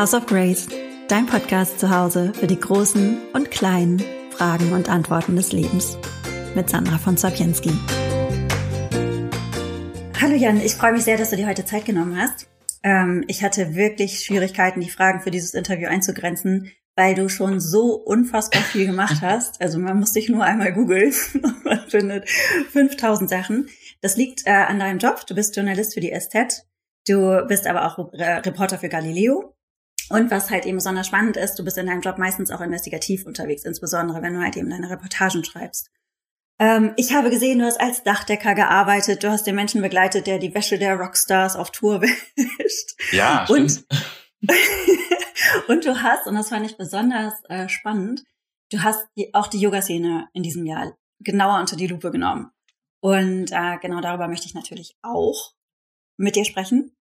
House of Grace, dein Podcast zu Hause für die großen und kleinen Fragen und Antworten des Lebens. Mit Sandra von Sapienski. Hallo Jan, ich freue mich sehr, dass du dir heute Zeit genommen hast. Ähm, ich hatte wirklich Schwierigkeiten, die Fragen für dieses Interview einzugrenzen, weil du schon so unfassbar viel gemacht hast. Also man muss dich nur einmal googeln und man findet 5000 Sachen. Das liegt äh, an deinem Job. Du bist Journalist für die SZ. Du bist aber auch Reporter für Galileo. Und was halt eben besonders spannend ist, du bist in deinem Job meistens auch investigativ unterwegs, insbesondere wenn du halt eben deine Reportagen schreibst. Ähm, ich habe gesehen, du hast als Dachdecker gearbeitet, du hast den Menschen begleitet, der die Wäsche der Rockstars auf Tour wäscht. Ja, stimmt. Und, und du hast, und das fand ich besonders äh, spannend, du hast die, auch die Yoga-Szene in diesem Jahr genauer unter die Lupe genommen. Und äh, genau darüber möchte ich natürlich auch mit dir sprechen.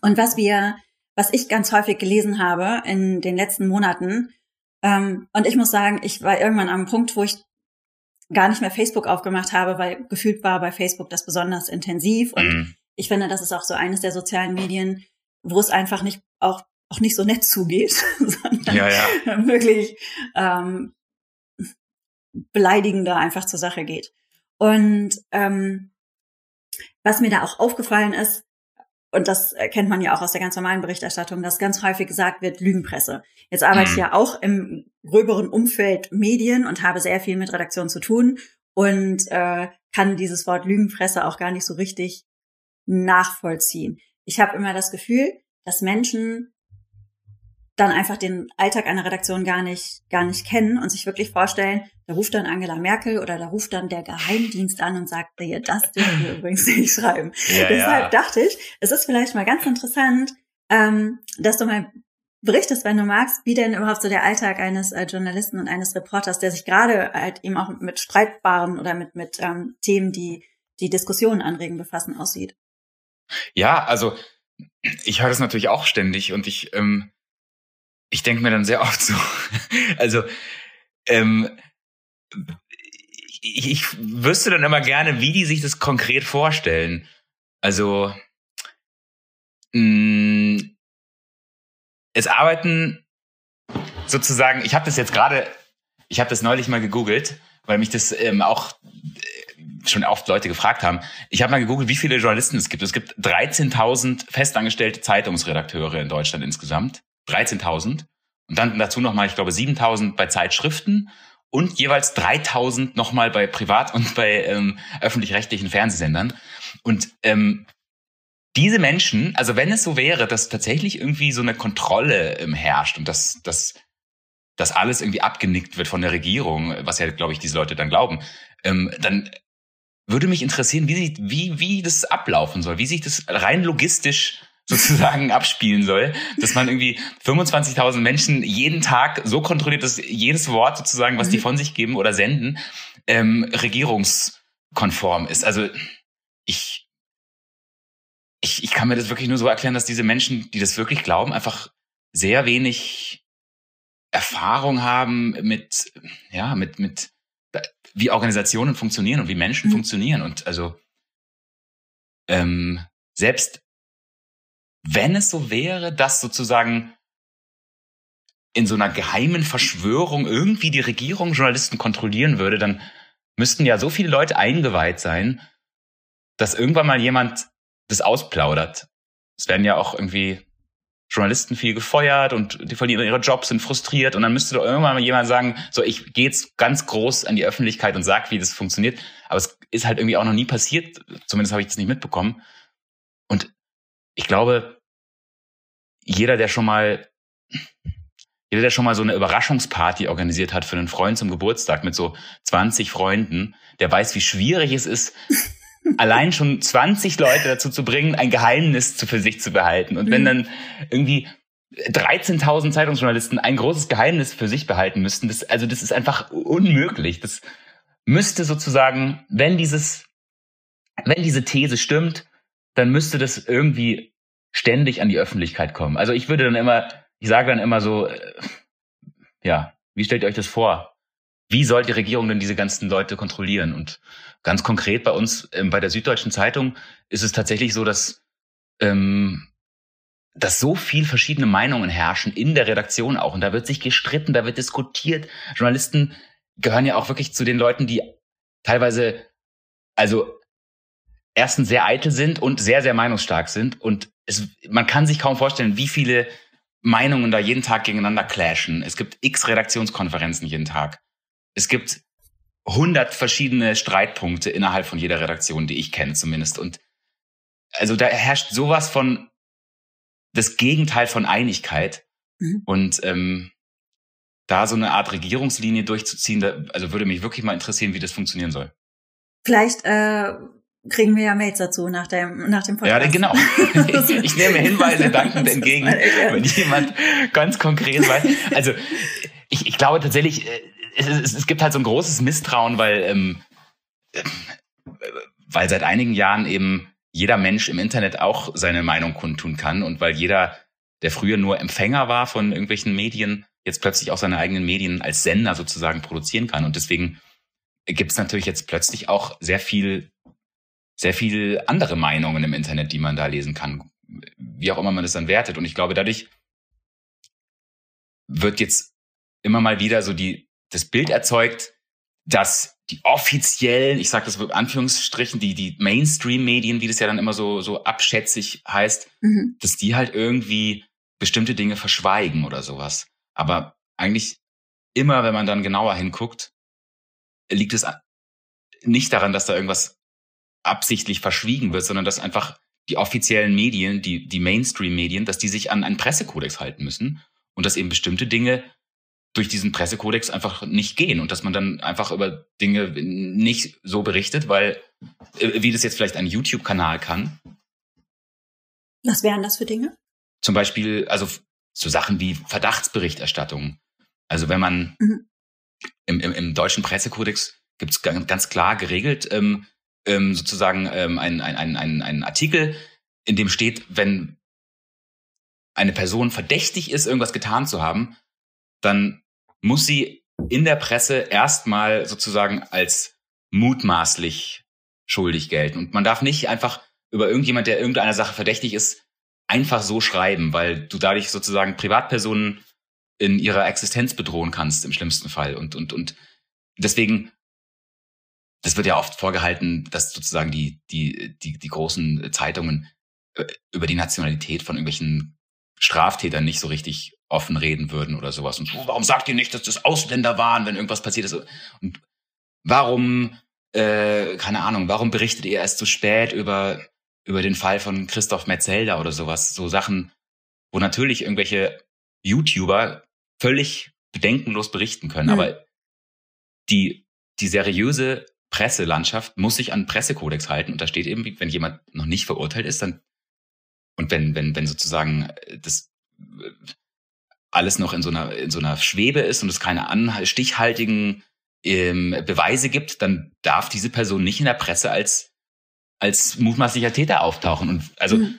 Und was wir was ich ganz häufig gelesen habe in den letzten Monaten. Ähm, und ich muss sagen, ich war irgendwann am Punkt, wo ich gar nicht mehr Facebook aufgemacht habe, weil gefühlt war bei Facebook das besonders intensiv. Und mhm. ich finde, das ist auch so eines der sozialen Medien, wo es einfach nicht auch auch nicht so nett zugeht, sondern ja, ja. wirklich ähm, beleidigender einfach zur Sache geht. Und ähm, was mir da auch aufgefallen ist, und das kennt man ja auch aus der ganz normalen Berichterstattung, dass ganz häufig gesagt wird, Lügenpresse. Jetzt arbeite ich mhm. ja auch im gröberen Umfeld Medien und habe sehr viel mit Redaktion zu tun und äh, kann dieses Wort Lügenpresse auch gar nicht so richtig nachvollziehen. Ich habe immer das Gefühl, dass Menschen dann einfach den Alltag einer Redaktion gar nicht, gar nicht kennen und sich wirklich vorstellen, da ruft dann Angela Merkel oder da ruft dann der Geheimdienst an und sagt, dir, das dürfen wir übrigens nicht schreiben. Ja, Deshalb ja. dachte ich, es ist vielleicht mal ganz interessant, ähm, dass du mal berichtest, wenn du magst, wie denn überhaupt so der Alltag eines äh, Journalisten und eines Reporters, der sich gerade halt eben auch mit streitbaren oder mit, mit ähm, Themen, die die Diskussionen anregen, befassen, aussieht. Ja, also ich höre das natürlich auch ständig und ich ähm, ich denke mir dann sehr oft so, also ähm, ich, ich wüsste dann immer gerne, wie die sich das konkret vorstellen. Also mh, mm, es arbeiten sozusagen, ich habe das jetzt gerade, ich habe das neulich mal gegoogelt, weil mich das ähm, auch äh, schon oft Leute gefragt haben. Ich habe mal gegoogelt, wie viele Journalisten es gibt. Es gibt 13.000 festangestellte Zeitungsredakteure in Deutschland insgesamt. 13.000 und dann dazu nochmal, ich glaube, 7.000 bei Zeitschriften und jeweils 3.000 nochmal bei Privat- und bei ähm, öffentlich-rechtlichen Fernsehsendern. Und ähm, diese Menschen, also wenn es so wäre, dass tatsächlich irgendwie so eine Kontrolle ähm, herrscht und dass, dass, dass alles irgendwie abgenickt wird von der Regierung, was ja, glaube ich, diese Leute dann glauben, ähm, dann würde mich interessieren, wie, wie, wie das ablaufen soll, wie sich das rein logistisch sozusagen abspielen soll, dass man irgendwie 25.000 Menschen jeden Tag so kontrolliert, dass jedes Wort sozusagen, was die mhm. von sich geben oder senden, ähm, regierungskonform ist. Also ich, ich, ich kann mir das wirklich nur so erklären, dass diese Menschen, die das wirklich glauben, einfach sehr wenig Erfahrung haben mit, ja, mit, mit, wie Organisationen funktionieren und wie Menschen mhm. funktionieren. Und also ähm, selbst wenn es so wäre, dass sozusagen in so einer geheimen Verschwörung irgendwie die Regierung Journalisten kontrollieren würde, dann müssten ja so viele Leute eingeweiht sein, dass irgendwann mal jemand das ausplaudert. Es werden ja auch irgendwie Journalisten viel gefeuert und die verlieren ihre Jobs, sind frustriert und dann müsste doch irgendwann mal jemand sagen, so ich gehe jetzt ganz groß an die Öffentlichkeit und sag, wie das funktioniert. Aber es ist halt irgendwie auch noch nie passiert, zumindest habe ich das nicht mitbekommen. Und ich glaube, jeder, der schon mal, jeder, der schon mal so eine Überraschungsparty organisiert hat für einen Freund zum Geburtstag mit so 20 Freunden, der weiß, wie schwierig es ist, allein schon 20 Leute dazu zu bringen, ein Geheimnis für sich zu behalten. Und wenn mhm. dann irgendwie 13.000 Zeitungsjournalisten ein großes Geheimnis für sich behalten müssten, das, also das ist einfach unmöglich. Das müsste sozusagen, wenn dieses, wenn diese These stimmt, dann müsste das irgendwie ständig an die Öffentlichkeit kommen. Also ich würde dann immer, ich sage dann immer so, äh, ja, wie stellt ihr euch das vor? Wie soll die Regierung denn diese ganzen Leute kontrollieren? Und ganz konkret bei uns ähm, bei der Süddeutschen Zeitung ist es tatsächlich so, dass ähm, dass so viel verschiedene Meinungen herrschen in der Redaktion auch. Und da wird sich gestritten, da wird diskutiert. Journalisten gehören ja auch wirklich zu den Leuten, die teilweise, also erstens sehr eitel sind und sehr, sehr meinungsstark sind. Und es, man kann sich kaum vorstellen, wie viele Meinungen da jeden Tag gegeneinander clashen. Es gibt x Redaktionskonferenzen jeden Tag. Es gibt hundert verschiedene Streitpunkte innerhalb von jeder Redaktion, die ich kenne zumindest. Und also da herrscht sowas von das Gegenteil von Einigkeit. Mhm. Und ähm, da so eine Art Regierungslinie durchzuziehen, da, also würde mich wirklich mal interessieren, wie das funktionieren soll. Vielleicht äh, kriegen wir ja Mails dazu nach dem, nach dem Podcast. Ja, genau. Ich, nehme Hinweise dankend entgegen, wenn jemand ganz konkret weiß. Also ich, ich glaube tatsächlich, äh, es, es, es gibt halt so ein großes Misstrauen, weil, ähm, weil seit einigen Jahren eben jeder Mensch im Internet auch seine Meinung kundtun kann und weil jeder, der früher nur Empfänger war von irgendwelchen Medien, jetzt plötzlich auch seine eigenen Medien als Sender sozusagen produzieren kann. Und deswegen gibt es natürlich jetzt plötzlich auch sehr viel sehr viel andere Meinungen im Internet, die man da lesen kann. Wie auch immer man das dann wertet. Und ich glaube, dadurch wird jetzt immer mal wieder so die, das Bild erzeugt, dass die offiziellen, ich sage das mit Anführungsstrichen, die, die Mainstream-Medien, wie das ja dann immer so, so abschätzig heißt, mhm. dass die halt irgendwie bestimmte Dinge verschweigen oder sowas. Aber eigentlich immer, wenn man dann genauer hinguckt, liegt es nicht daran, dass da irgendwas absichtlich verschwiegen wird, sondern dass einfach die offiziellen Medien, die, die Mainstream-Medien, dass die sich an einen Pressekodex halten müssen und dass eben bestimmte Dinge durch diesen Pressekodex einfach nicht gehen und dass man dann einfach über Dinge nicht so berichtet, weil, äh, wie das jetzt vielleicht ein YouTube-Kanal kann. Was wären das für Dinge? Zum Beispiel, also so Sachen wie Verdachtsberichterstattung. Also wenn man mhm. im, im, im deutschen Pressekodex gibt es ganz klar geregelt, ähm, ähm, sozusagen ähm, ein, ein, ein, ein, ein Artikel, in dem steht, wenn eine Person verdächtig ist, irgendwas getan zu haben, dann muss sie in der Presse erstmal sozusagen als mutmaßlich schuldig gelten. Und man darf nicht einfach über irgendjemand, der irgendeiner Sache verdächtig ist, einfach so schreiben, weil du dadurch sozusagen Privatpersonen in ihrer Existenz bedrohen kannst im schlimmsten Fall. Und, und, und deswegen das wird ja oft vorgehalten, dass sozusagen die, die, die, die großen Zeitungen äh, über die Nationalität von irgendwelchen Straftätern nicht so richtig offen reden würden oder sowas. Und warum sagt ihr nicht, dass das Ausländer waren, wenn irgendwas passiert ist? Und warum, äh, keine Ahnung, warum berichtet ihr erst so spät über, über den Fall von Christoph Metzelder oder sowas? So Sachen, wo natürlich irgendwelche YouTuber völlig bedenkenlos berichten können. Mhm. Aber die, die seriöse Presselandschaft muss sich an Pressekodex halten und da steht eben, wenn jemand noch nicht verurteilt ist, dann und wenn wenn wenn sozusagen äh, das äh, alles noch in so einer in so einer Schwebe ist und es keine stichhaltigen ähm, Beweise gibt, dann darf diese Person nicht in der Presse als als mutmaßlicher Täter auftauchen und also mhm.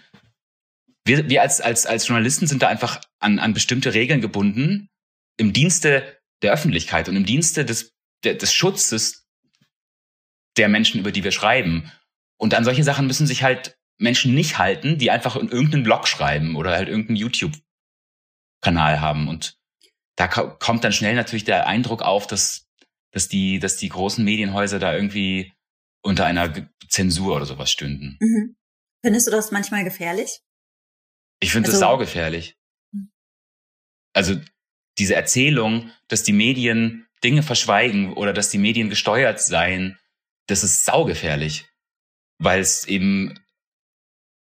wir, wir als als als Journalisten sind da einfach an an bestimmte Regeln gebunden im Dienste der Öffentlichkeit und im Dienste des des Schutzes der Menschen, über die wir schreiben. Und an solche Sachen müssen sich halt Menschen nicht halten, die einfach in irgendeinen Blog schreiben oder halt irgendeinen YouTube-Kanal haben. Und da kommt dann schnell natürlich der Eindruck auf, dass, dass, die, dass die großen Medienhäuser da irgendwie unter einer Zensur oder sowas stünden. Mhm. Findest du das manchmal gefährlich? Ich finde also, das saugefährlich. Hm. Also diese Erzählung, dass die Medien Dinge verschweigen oder dass die Medien gesteuert seien, das ist saugefährlich, weil es eben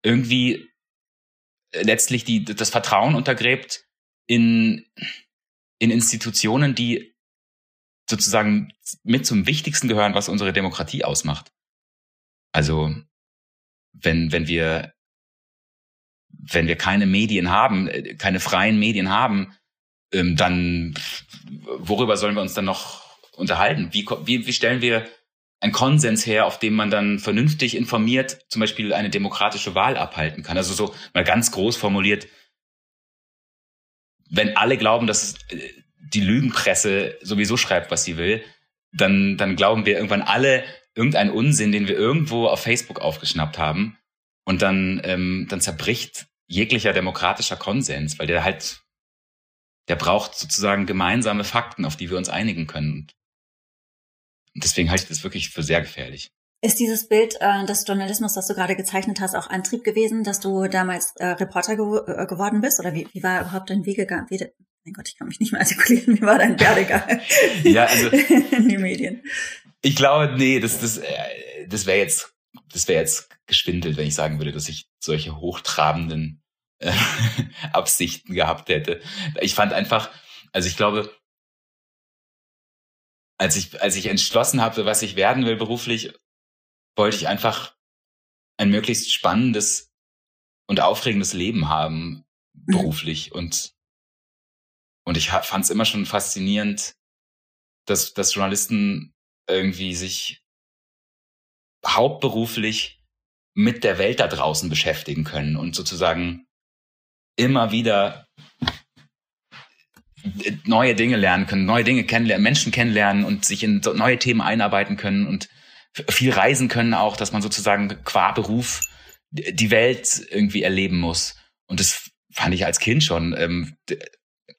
irgendwie letztlich die, das Vertrauen untergräbt in, in Institutionen, die sozusagen mit zum Wichtigsten gehören, was unsere Demokratie ausmacht. Also wenn, wenn wir, wenn wir keine Medien haben, keine freien Medien haben, ähm, dann worüber sollen wir uns dann noch unterhalten? Wie, wie, wie stellen wir ein Konsens her, auf dem man dann vernünftig informiert zum Beispiel eine demokratische Wahl abhalten kann. Also so mal ganz groß formuliert, wenn alle glauben, dass äh, die Lügenpresse sowieso schreibt, was sie will, dann, dann glauben wir irgendwann alle irgendeinen Unsinn, den wir irgendwo auf Facebook aufgeschnappt haben. Und dann, ähm, dann zerbricht jeglicher demokratischer Konsens, weil der halt, der braucht sozusagen gemeinsame Fakten, auf die wir uns einigen können. Und deswegen halte ich das wirklich für sehr gefährlich. Ist dieses Bild äh, des Journalismus, das du gerade gezeichnet hast, auch Antrieb gewesen, dass du damals äh, Reporter gew äh, geworden bist? Oder wie, wie war überhaupt dein Wegegang? Wie, mein Gott, ich kann mich nicht mehr artikulieren. Wie war dein Werdegang ja, also, in die Medien? Ich glaube, nee, das, das, äh, das wäre jetzt, das wäre jetzt geschwindelt, wenn ich sagen würde, dass ich solche hochtrabenden äh, Absichten gehabt hätte. Ich fand einfach, also ich glaube, als ich, als ich entschlossen habe, was ich werden will beruflich, wollte ich einfach ein möglichst spannendes und aufregendes Leben haben, mhm. beruflich. Mhm. Und, und ich fand es immer schon faszinierend, dass, dass Journalisten irgendwie sich hauptberuflich mit der Welt da draußen beschäftigen können und sozusagen immer wieder neue Dinge lernen können, neue Dinge kennenlernen, Menschen kennenlernen und sich in neue Themen einarbeiten können und viel reisen können auch, dass man sozusagen qua Beruf die Welt irgendwie erleben muss. Und das fand ich als Kind schon ähm,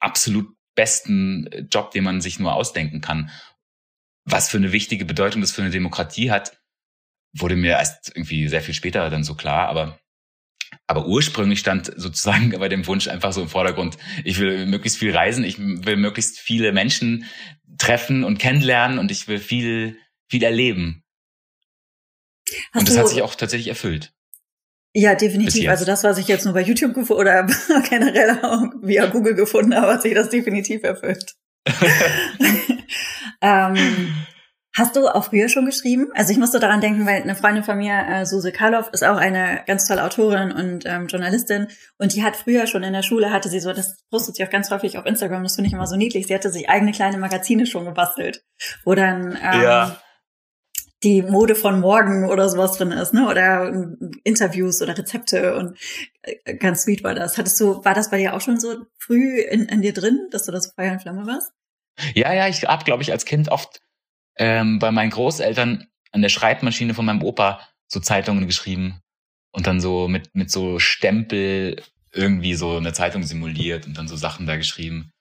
absolut besten Job, den man sich nur ausdenken kann. Was für eine wichtige Bedeutung das für eine Demokratie hat, wurde mir erst irgendwie sehr viel später dann so klar, aber aber ursprünglich stand sozusagen bei dem Wunsch einfach so im Vordergrund, ich will möglichst viel reisen, ich will möglichst viele Menschen treffen und kennenlernen und ich will viel, viel erleben. Hast und das hat sich auch tatsächlich erfüllt. Ja, definitiv. Also das, was ich jetzt nur bei YouTube gefunden oder generell auch via Google gefunden habe, hat sich das definitiv erfüllt. ähm, Hast du auch früher schon geschrieben? Also ich musste daran denken, weil eine Freundin von mir, äh, Suse Karloff, ist auch eine ganz tolle Autorin und ähm, Journalistin und die hat früher schon in der Schule, hatte sie so, das postet sie auch ganz häufig auf Instagram, das finde ich immer so niedlich, sie hatte sich eigene kleine Magazine schon gebastelt, wo dann ähm, ja. die Mode von morgen oder sowas drin ist, ne? Oder ähm, Interviews oder Rezepte und äh, ganz sweet war das. Hattest du, war das bei dir auch schon so früh in, in dir drin, dass du das Feuer und Flamme warst? Ja, ja, ich habe, glaube ich, als Kind oft ähm, bei meinen Großeltern an der Schreibmaschine von meinem Opa so Zeitungen geschrieben und dann so mit, mit so Stempel irgendwie so eine Zeitung simuliert und dann so Sachen da geschrieben.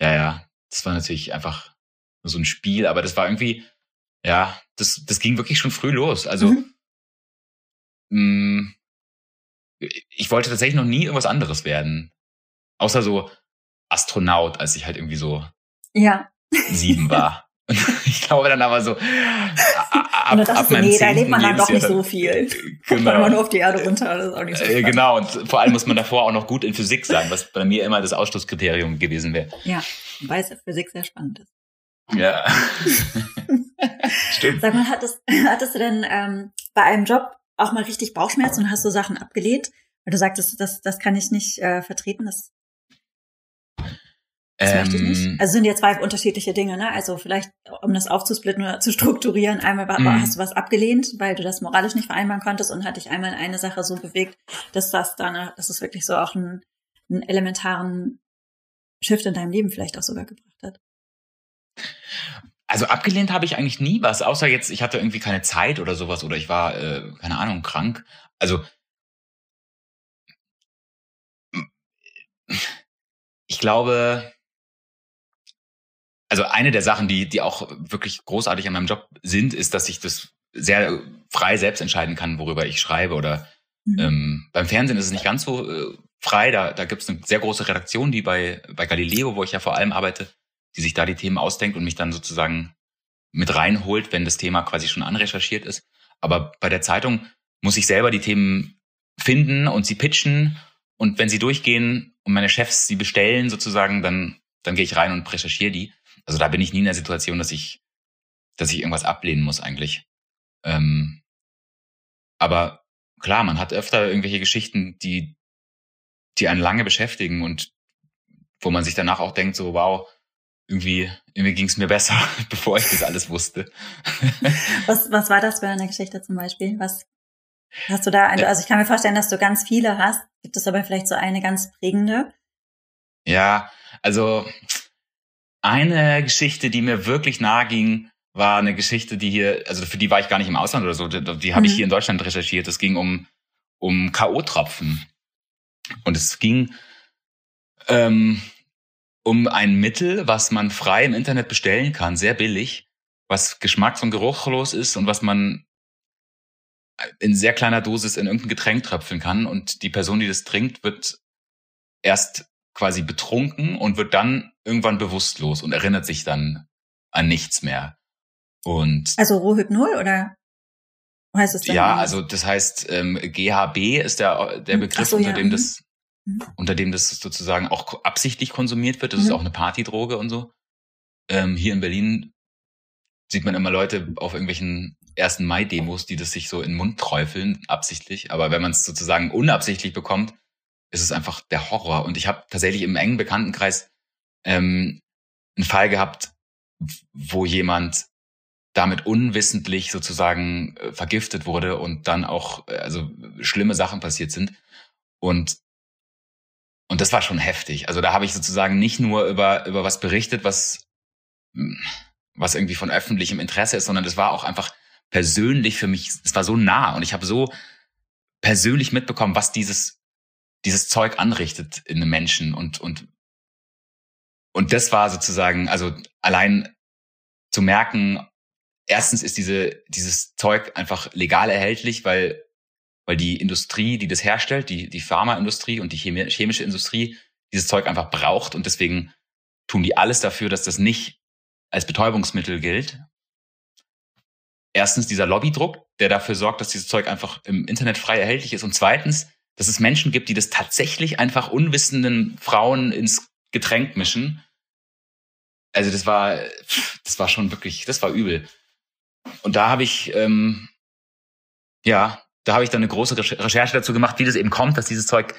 Ja, ja, das war natürlich einfach so ein Spiel, aber das war irgendwie, ja, das, das ging wirklich schon früh los. Also, mhm. mh, mm, ich wollte tatsächlich noch nie irgendwas anderes werden. Außer so Astronaut, als ich halt irgendwie so ja. sieben war. ich glaube dann aber so, ab, und ab meinem nee, da lebt man dann doch nicht so viel. Genau. Kommt man nur auf die Erde runter, das ist auch nicht so äh, Genau, und vor allem muss man davor auch noch gut in Physik sein, was bei mir immer das Ausschlusskriterium gewesen wäre. Ja, weil es Physik sehr spannend ist. Ja. Stimmt. Sag mal, hattest, hattest du denn ähm, bei einem Job auch mal richtig Bauchschmerzen und hast du Sachen abgelehnt? Weil du sagtest, das, das kann ich nicht äh, vertreten, das das ähm, möchte ich nicht. Ähm, also sind ja zwei unterschiedliche Dinge, ne? Also vielleicht, um das aufzusplitten oder zu strukturieren, einmal mm. hast du was abgelehnt, weil du das moralisch nicht vereinbaren konntest und hat dich einmal eine Sache so bewegt, dass das dann, dass es wirklich so auch einen, einen elementaren Shift in deinem Leben vielleicht auch sogar gebracht hat. Also abgelehnt habe ich eigentlich nie was, außer jetzt, ich hatte irgendwie keine Zeit oder sowas oder ich war, äh, keine Ahnung, krank. Also ich glaube, also eine der Sachen, die, die auch wirklich großartig an meinem Job sind, ist, dass ich das sehr frei selbst entscheiden kann, worüber ich schreibe. Oder mhm. ähm, beim Fernsehen ist es nicht ganz so äh, frei. Da, da gibt es eine sehr große Redaktion, die bei, bei Galileo, wo ich ja vor allem arbeite, die sich da die Themen ausdenkt und mich dann sozusagen mit reinholt, wenn das Thema quasi schon anrecherchiert ist. Aber bei der Zeitung muss ich selber die Themen finden und sie pitchen. Und wenn sie durchgehen und meine Chefs sie bestellen sozusagen, dann, dann gehe ich rein und recherchiere die. Also da bin ich nie in der Situation, dass ich, dass ich irgendwas ablehnen muss eigentlich. Ähm, aber klar, man hat öfter irgendwelche Geschichten, die, die einen lange beschäftigen und wo man sich danach auch denkt, so wow, irgendwie, irgendwie ging es mir besser, bevor ich das alles wusste. was, was war das für eine Geschichte zum Beispiel? Was hast du da? Also ich kann mir vorstellen, dass du ganz viele hast. Gibt es aber vielleicht so eine ganz prägende? Ja, also eine Geschichte, die mir wirklich nahe ging, war eine Geschichte, die hier, also für die war ich gar nicht im Ausland oder so, die, die habe mhm. ich hier in Deutschland recherchiert. Es ging um, um K.O.-Tropfen. Und es ging ähm, um ein Mittel, was man frei im Internet bestellen kann, sehr billig, was geschmacks- und geruchlos ist und was man in sehr kleiner Dosis in irgendein Getränk tröpfeln kann. Und die Person, die das trinkt, wird erst quasi betrunken und wird dann irgendwann bewusstlos und erinnert sich dann an nichts mehr. Und also Rohhypnol oder heißt es? Ja, also das heißt ähm, GHB ist der der hm, Begriff, so, unter ja. dem das mhm. unter dem das sozusagen auch absichtlich konsumiert wird. Das mhm. ist auch eine Partydroge und so. Ähm, hier in Berlin sieht man immer Leute auf irgendwelchen ersten Mai-Demos, die das sich so in den Mund träufeln, absichtlich. Aber wenn man es sozusagen unabsichtlich bekommt, ist es einfach der Horror. Und ich habe tatsächlich im engen Bekanntenkreis ähm, einen Fall gehabt, wo jemand damit unwissentlich sozusagen äh, vergiftet wurde und dann auch äh, also schlimme Sachen passiert sind und und das war schon heftig. Also da habe ich sozusagen nicht nur über über was berichtet, was was irgendwie von öffentlichem Interesse ist, sondern das war auch einfach persönlich für mich, es war so nah und ich habe so persönlich mitbekommen, was dieses dieses Zeug anrichtet in einem Menschen und und und das war sozusagen, also allein zu merken, erstens ist diese, dieses Zeug einfach legal erhältlich, weil, weil die Industrie, die das herstellt, die, die Pharmaindustrie und die chemische Industrie dieses Zeug einfach braucht und deswegen tun die alles dafür, dass das nicht als Betäubungsmittel gilt. Erstens dieser Lobbydruck, der dafür sorgt, dass dieses Zeug einfach im Internet frei erhältlich ist und zweitens, dass es Menschen gibt, die das tatsächlich einfach unwissenden Frauen ins Getränk mischen. Also das war, das war schon wirklich, das war übel. Und da habe ich, ähm, ja, da habe ich dann eine große Recherche dazu gemacht, wie das eben kommt, dass dieses Zeug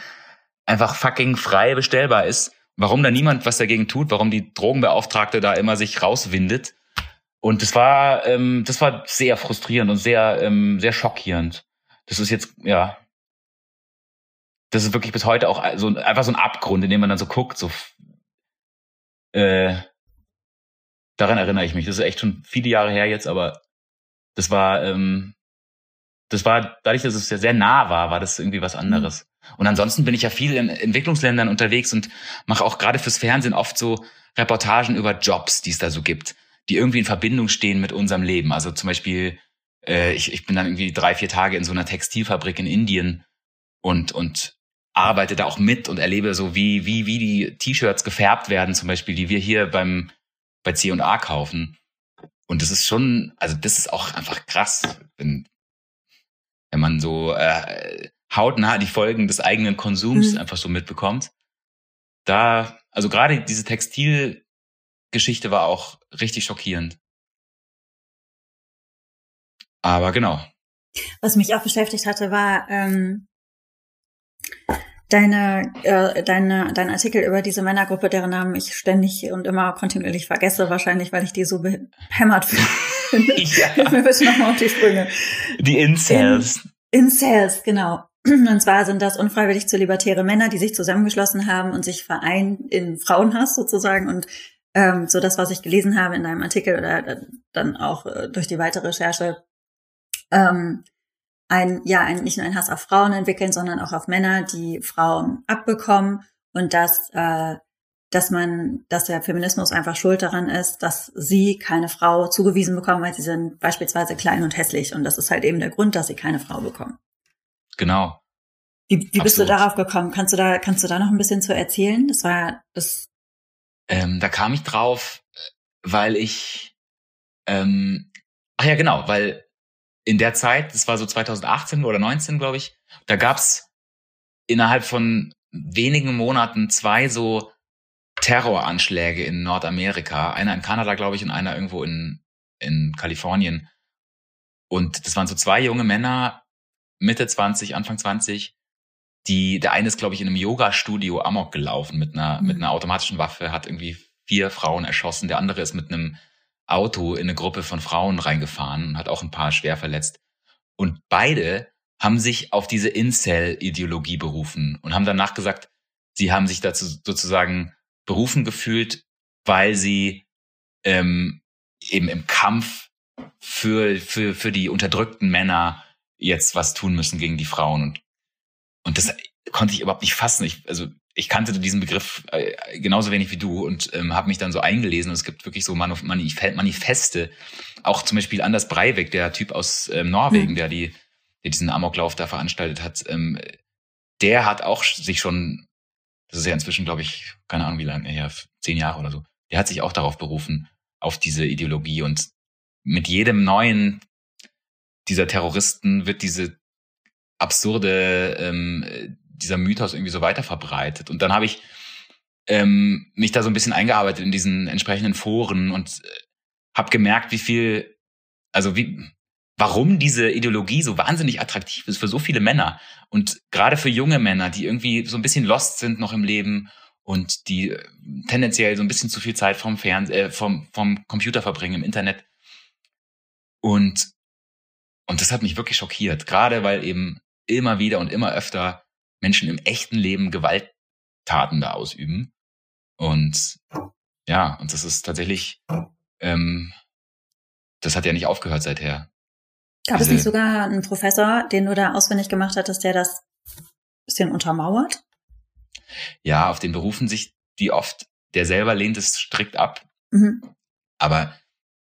einfach fucking frei bestellbar ist. Warum da niemand was dagegen tut, warum die Drogenbeauftragte da immer sich rauswindet. Und das war, ähm, das war sehr frustrierend und sehr, ähm, sehr schockierend. Das ist jetzt, ja, das ist wirklich bis heute auch so einfach so ein Abgrund, in dem man dann so guckt, so äh, daran erinnere ich mich. Das ist echt schon viele Jahre her jetzt, aber das war, ähm, das war, dadurch, dass es ja sehr nah war, war das irgendwie was anderes. Mhm. Und ansonsten bin ich ja viel in Entwicklungsländern unterwegs und mache auch gerade fürs Fernsehen oft so Reportagen über Jobs, die es da so gibt, die irgendwie in Verbindung stehen mit unserem Leben. Also zum Beispiel, äh, ich, ich bin dann irgendwie drei, vier Tage in so einer Textilfabrik in Indien und, und arbeite da auch mit und erlebe so, wie, wie, wie die T-Shirts gefärbt werden, zum Beispiel, die wir hier beim, bei C&A kaufen. Und das ist schon, also das ist auch einfach krass, wenn, wenn man so äh, hautnah die Folgen des eigenen Konsums mhm. einfach so mitbekommt. Da, also gerade diese Textilgeschichte war auch richtig schockierend. Aber genau. Was mich auch beschäftigt hatte, war ähm, deine, äh, deine, dein Artikel über diese Männergruppe, deren Namen ich ständig und immer kontinuierlich vergesse, wahrscheinlich, weil ich die so behämmert finde. ja. Hilf mir bitte nochmal auf die Sprünge. Die Incels. In, Incels, genau. Und zwar sind das unfreiwillig zu libertäre Männer, die sich zusammengeschlossen haben und sich vereinen in Frauenhass sozusagen und ähm, so das, was ich gelesen habe in deinem Artikel oder dann auch äh, durch die weitere Recherche, ähm, ein, ja, ein, nicht nur ein Hass auf Frauen entwickeln, sondern auch auf Männer, die Frauen abbekommen und dass, äh, dass man, dass der Feminismus einfach schuld daran ist, dass sie keine Frau zugewiesen bekommen, weil sie sind beispielsweise klein und hässlich und das ist halt eben der Grund, dass sie keine Frau bekommen. Genau. Wie, wie bist du darauf gekommen? Kannst du da, kannst du da noch ein bisschen zu erzählen? Das war das. Ähm, da kam ich drauf, weil ich, ähm, ach ja, genau, weil in der Zeit, das war so 2018 oder 19, glaube ich, da gab's innerhalb von wenigen Monaten zwei so Terroranschläge in Nordamerika. Einer in Kanada, glaube ich, und einer irgendwo in, in Kalifornien. Und das waren so zwei junge Männer, Mitte 20, Anfang 20, die, der eine ist, glaube ich, in einem Yoga-Studio Amok gelaufen mit einer, mhm. mit einer automatischen Waffe, hat irgendwie vier Frauen erschossen. Der andere ist mit einem Auto in eine Gruppe von Frauen reingefahren und hat auch ein paar schwer verletzt. Und beide haben sich auf diese Incel-Ideologie berufen und haben danach gesagt, sie haben sich dazu sozusagen berufen gefühlt, weil sie ähm, eben im Kampf für, für, für die unterdrückten Männer jetzt was tun müssen gegen die Frauen. Und, und das, konnte ich überhaupt nicht fassen. Ich, also ich kannte diesen Begriff äh, genauso wenig wie du und ähm, habe mich dann so eingelesen. Und es gibt wirklich so Manif Manifeste, auch zum Beispiel Anders Breivik, der Typ aus ähm, Norwegen, mhm. der die, der diesen Amoklauf da veranstaltet hat. Ähm, der hat auch sich schon, das ist ja inzwischen, glaube ich, keine Ahnung wie lange, ja, zehn Jahre oder so. Der hat sich auch darauf berufen, auf diese Ideologie und mit jedem neuen dieser Terroristen wird diese absurde, ähm, dieser Mythos irgendwie so weiter verbreitet. Und dann habe ich ähm, mich da so ein bisschen eingearbeitet in diesen entsprechenden Foren und äh, habe gemerkt, wie viel, also wie, warum diese Ideologie so wahnsinnig attraktiv ist für so viele Männer und gerade für junge Männer, die irgendwie so ein bisschen lost sind noch im Leben und die äh, tendenziell so ein bisschen zu viel Zeit vom Fernseher, äh, vom, vom Computer verbringen im Internet. Und, und das hat mich wirklich schockiert, gerade weil eben immer wieder und immer öfter Menschen im echten Leben Gewalttaten da ausüben. Und ja, und das ist tatsächlich, ähm, das hat ja nicht aufgehört seither. Gab Diese, es nicht sogar einen Professor, den du da auswendig gemacht hattest, der das bisschen untermauert? Ja, auf den berufen sich die oft. Der selber lehnt es strikt ab. Mhm. Aber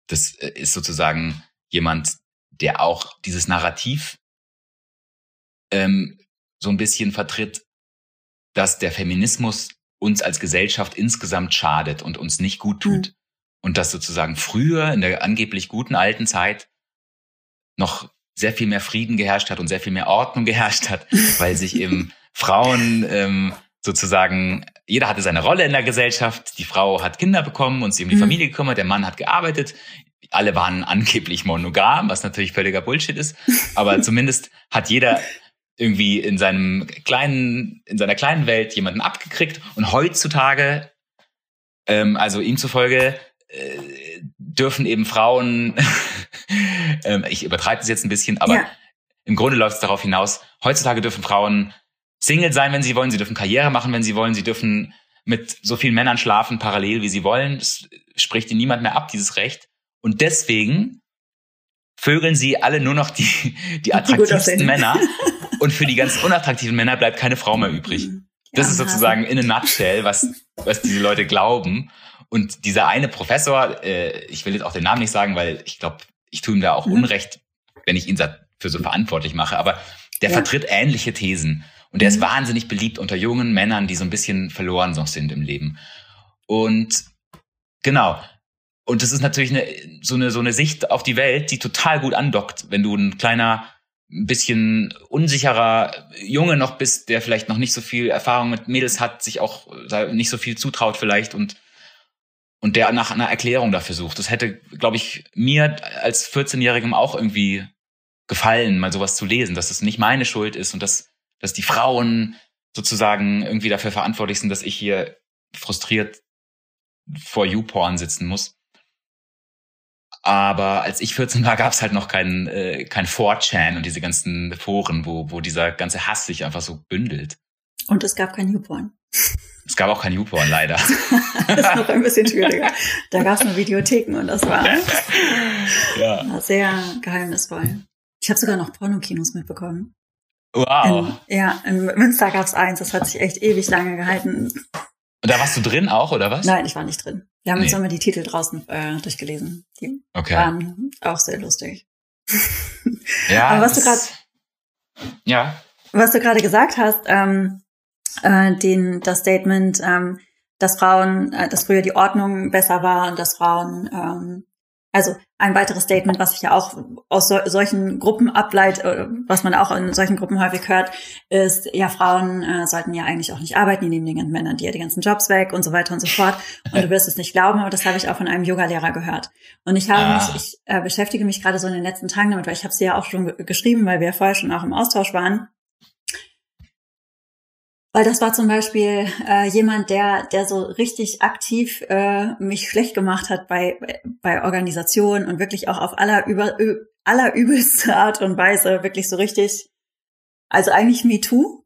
das äh, ist sozusagen jemand, der auch dieses Narrativ ähm, so ein bisschen vertritt, dass der Feminismus uns als Gesellschaft insgesamt schadet und uns nicht gut tut. Mhm. Und dass sozusagen früher, in der angeblich guten alten Zeit, noch sehr viel mehr Frieden geherrscht hat und sehr viel mehr Ordnung geherrscht hat, weil sich eben Frauen ähm, sozusagen, jeder hatte seine Rolle in der Gesellschaft, die Frau hat Kinder bekommen und sie um die mhm. Familie gekümmert, der Mann hat gearbeitet, alle waren angeblich monogam, was natürlich völliger Bullshit ist, aber zumindest hat jeder irgendwie in seinem kleinen, in seiner kleinen Welt jemanden abgekriegt und heutzutage, ähm, also ihm zufolge, äh, dürfen eben Frauen, ähm, ich übertreibe es jetzt ein bisschen, aber ja. im Grunde läuft es darauf hinaus, heutzutage dürfen Frauen Single sein, wenn sie wollen, sie dürfen Karriere machen, wenn sie wollen, sie dürfen mit so vielen Männern schlafen parallel, wie sie wollen. Das spricht ihnen niemand mehr ab, dieses Recht. Und deswegen vögeln sie alle nur noch die, die attraktivsten Männer und für die ganz unattraktiven Männer bleibt keine Frau mehr übrig. Mhm. Das ist sozusagen in a nutshell, was, was diese Leute glauben. Und dieser eine Professor, äh, ich will jetzt auch den Namen nicht sagen, weil ich glaube, ich tue ihm da auch mhm. Unrecht, wenn ich ihn dafür so verantwortlich mache, aber der ja. vertritt ähnliche Thesen. Und der mhm. ist wahnsinnig beliebt unter jungen Männern, die so ein bisschen verloren noch sind im Leben. Und genau. Und das ist natürlich eine, so eine, so eine Sicht auf die Welt, die total gut andockt, wenn du ein kleiner, ein bisschen unsicherer Junge noch bist, der vielleicht noch nicht so viel Erfahrung mit Mädels hat, sich auch nicht so viel zutraut vielleicht und und der nach einer Erklärung dafür sucht. Das hätte, glaube ich, mir als 14-Jährigem auch irgendwie gefallen, mal sowas zu lesen, dass es nicht meine Schuld ist und dass, dass die Frauen sozusagen irgendwie dafür verantwortlich sind, dass ich hier frustriert vor YouPorn sitzen muss. Aber als ich 14 war, gab es halt noch kein, äh, kein 4chan und diese ganzen Foren, wo, wo dieser ganze Hass sich einfach so bündelt. Und es gab kein YouPorn. Es gab auch kein YouPorn, leider. das ist noch ein bisschen schwieriger. Da gab es nur Videotheken und das war, ja. war sehr geheimnisvoll. Ich habe sogar noch Pornokinos mitbekommen. Wow. In, ja, in Münster gab es eins, das hat sich echt ewig lange gehalten. Und da warst du drin auch, oder was? Nein, ich war nicht drin. Wir haben nee. uns immer die Titel draußen äh, durchgelesen. Die okay. waren auch sehr lustig. Ja. Aber was du gerade ja. Was du gerade gesagt hast, ähm, äh, den, das Statement, ähm, dass Frauen, äh, dass früher die Ordnung besser war und dass Frauen ähm, also ein weiteres Statement, was ich ja auch aus so, solchen Gruppen ableit, äh, was man auch in solchen Gruppen häufig hört, ist, ja, Frauen äh, sollten ja eigentlich auch nicht arbeiten, die nehmen den ganzen Männern die, die ganzen Jobs weg und so weiter und so fort. Und du wirst es nicht glauben, aber das habe ich auch von einem Yoga-Lehrer gehört. Und ich habe ah. mich, ich äh, beschäftige mich gerade so in den letzten Tagen damit, weil ich habe sie ja auch schon geschrieben, weil wir ja vorher schon auch im Austausch waren. Weil das war zum Beispiel äh, jemand, der, der so richtig aktiv äh, mich schlecht gemacht hat bei, bei Organisationen und wirklich auch auf aller, über, aller übelste Art und Weise wirklich so richtig, also eigentlich MeToo,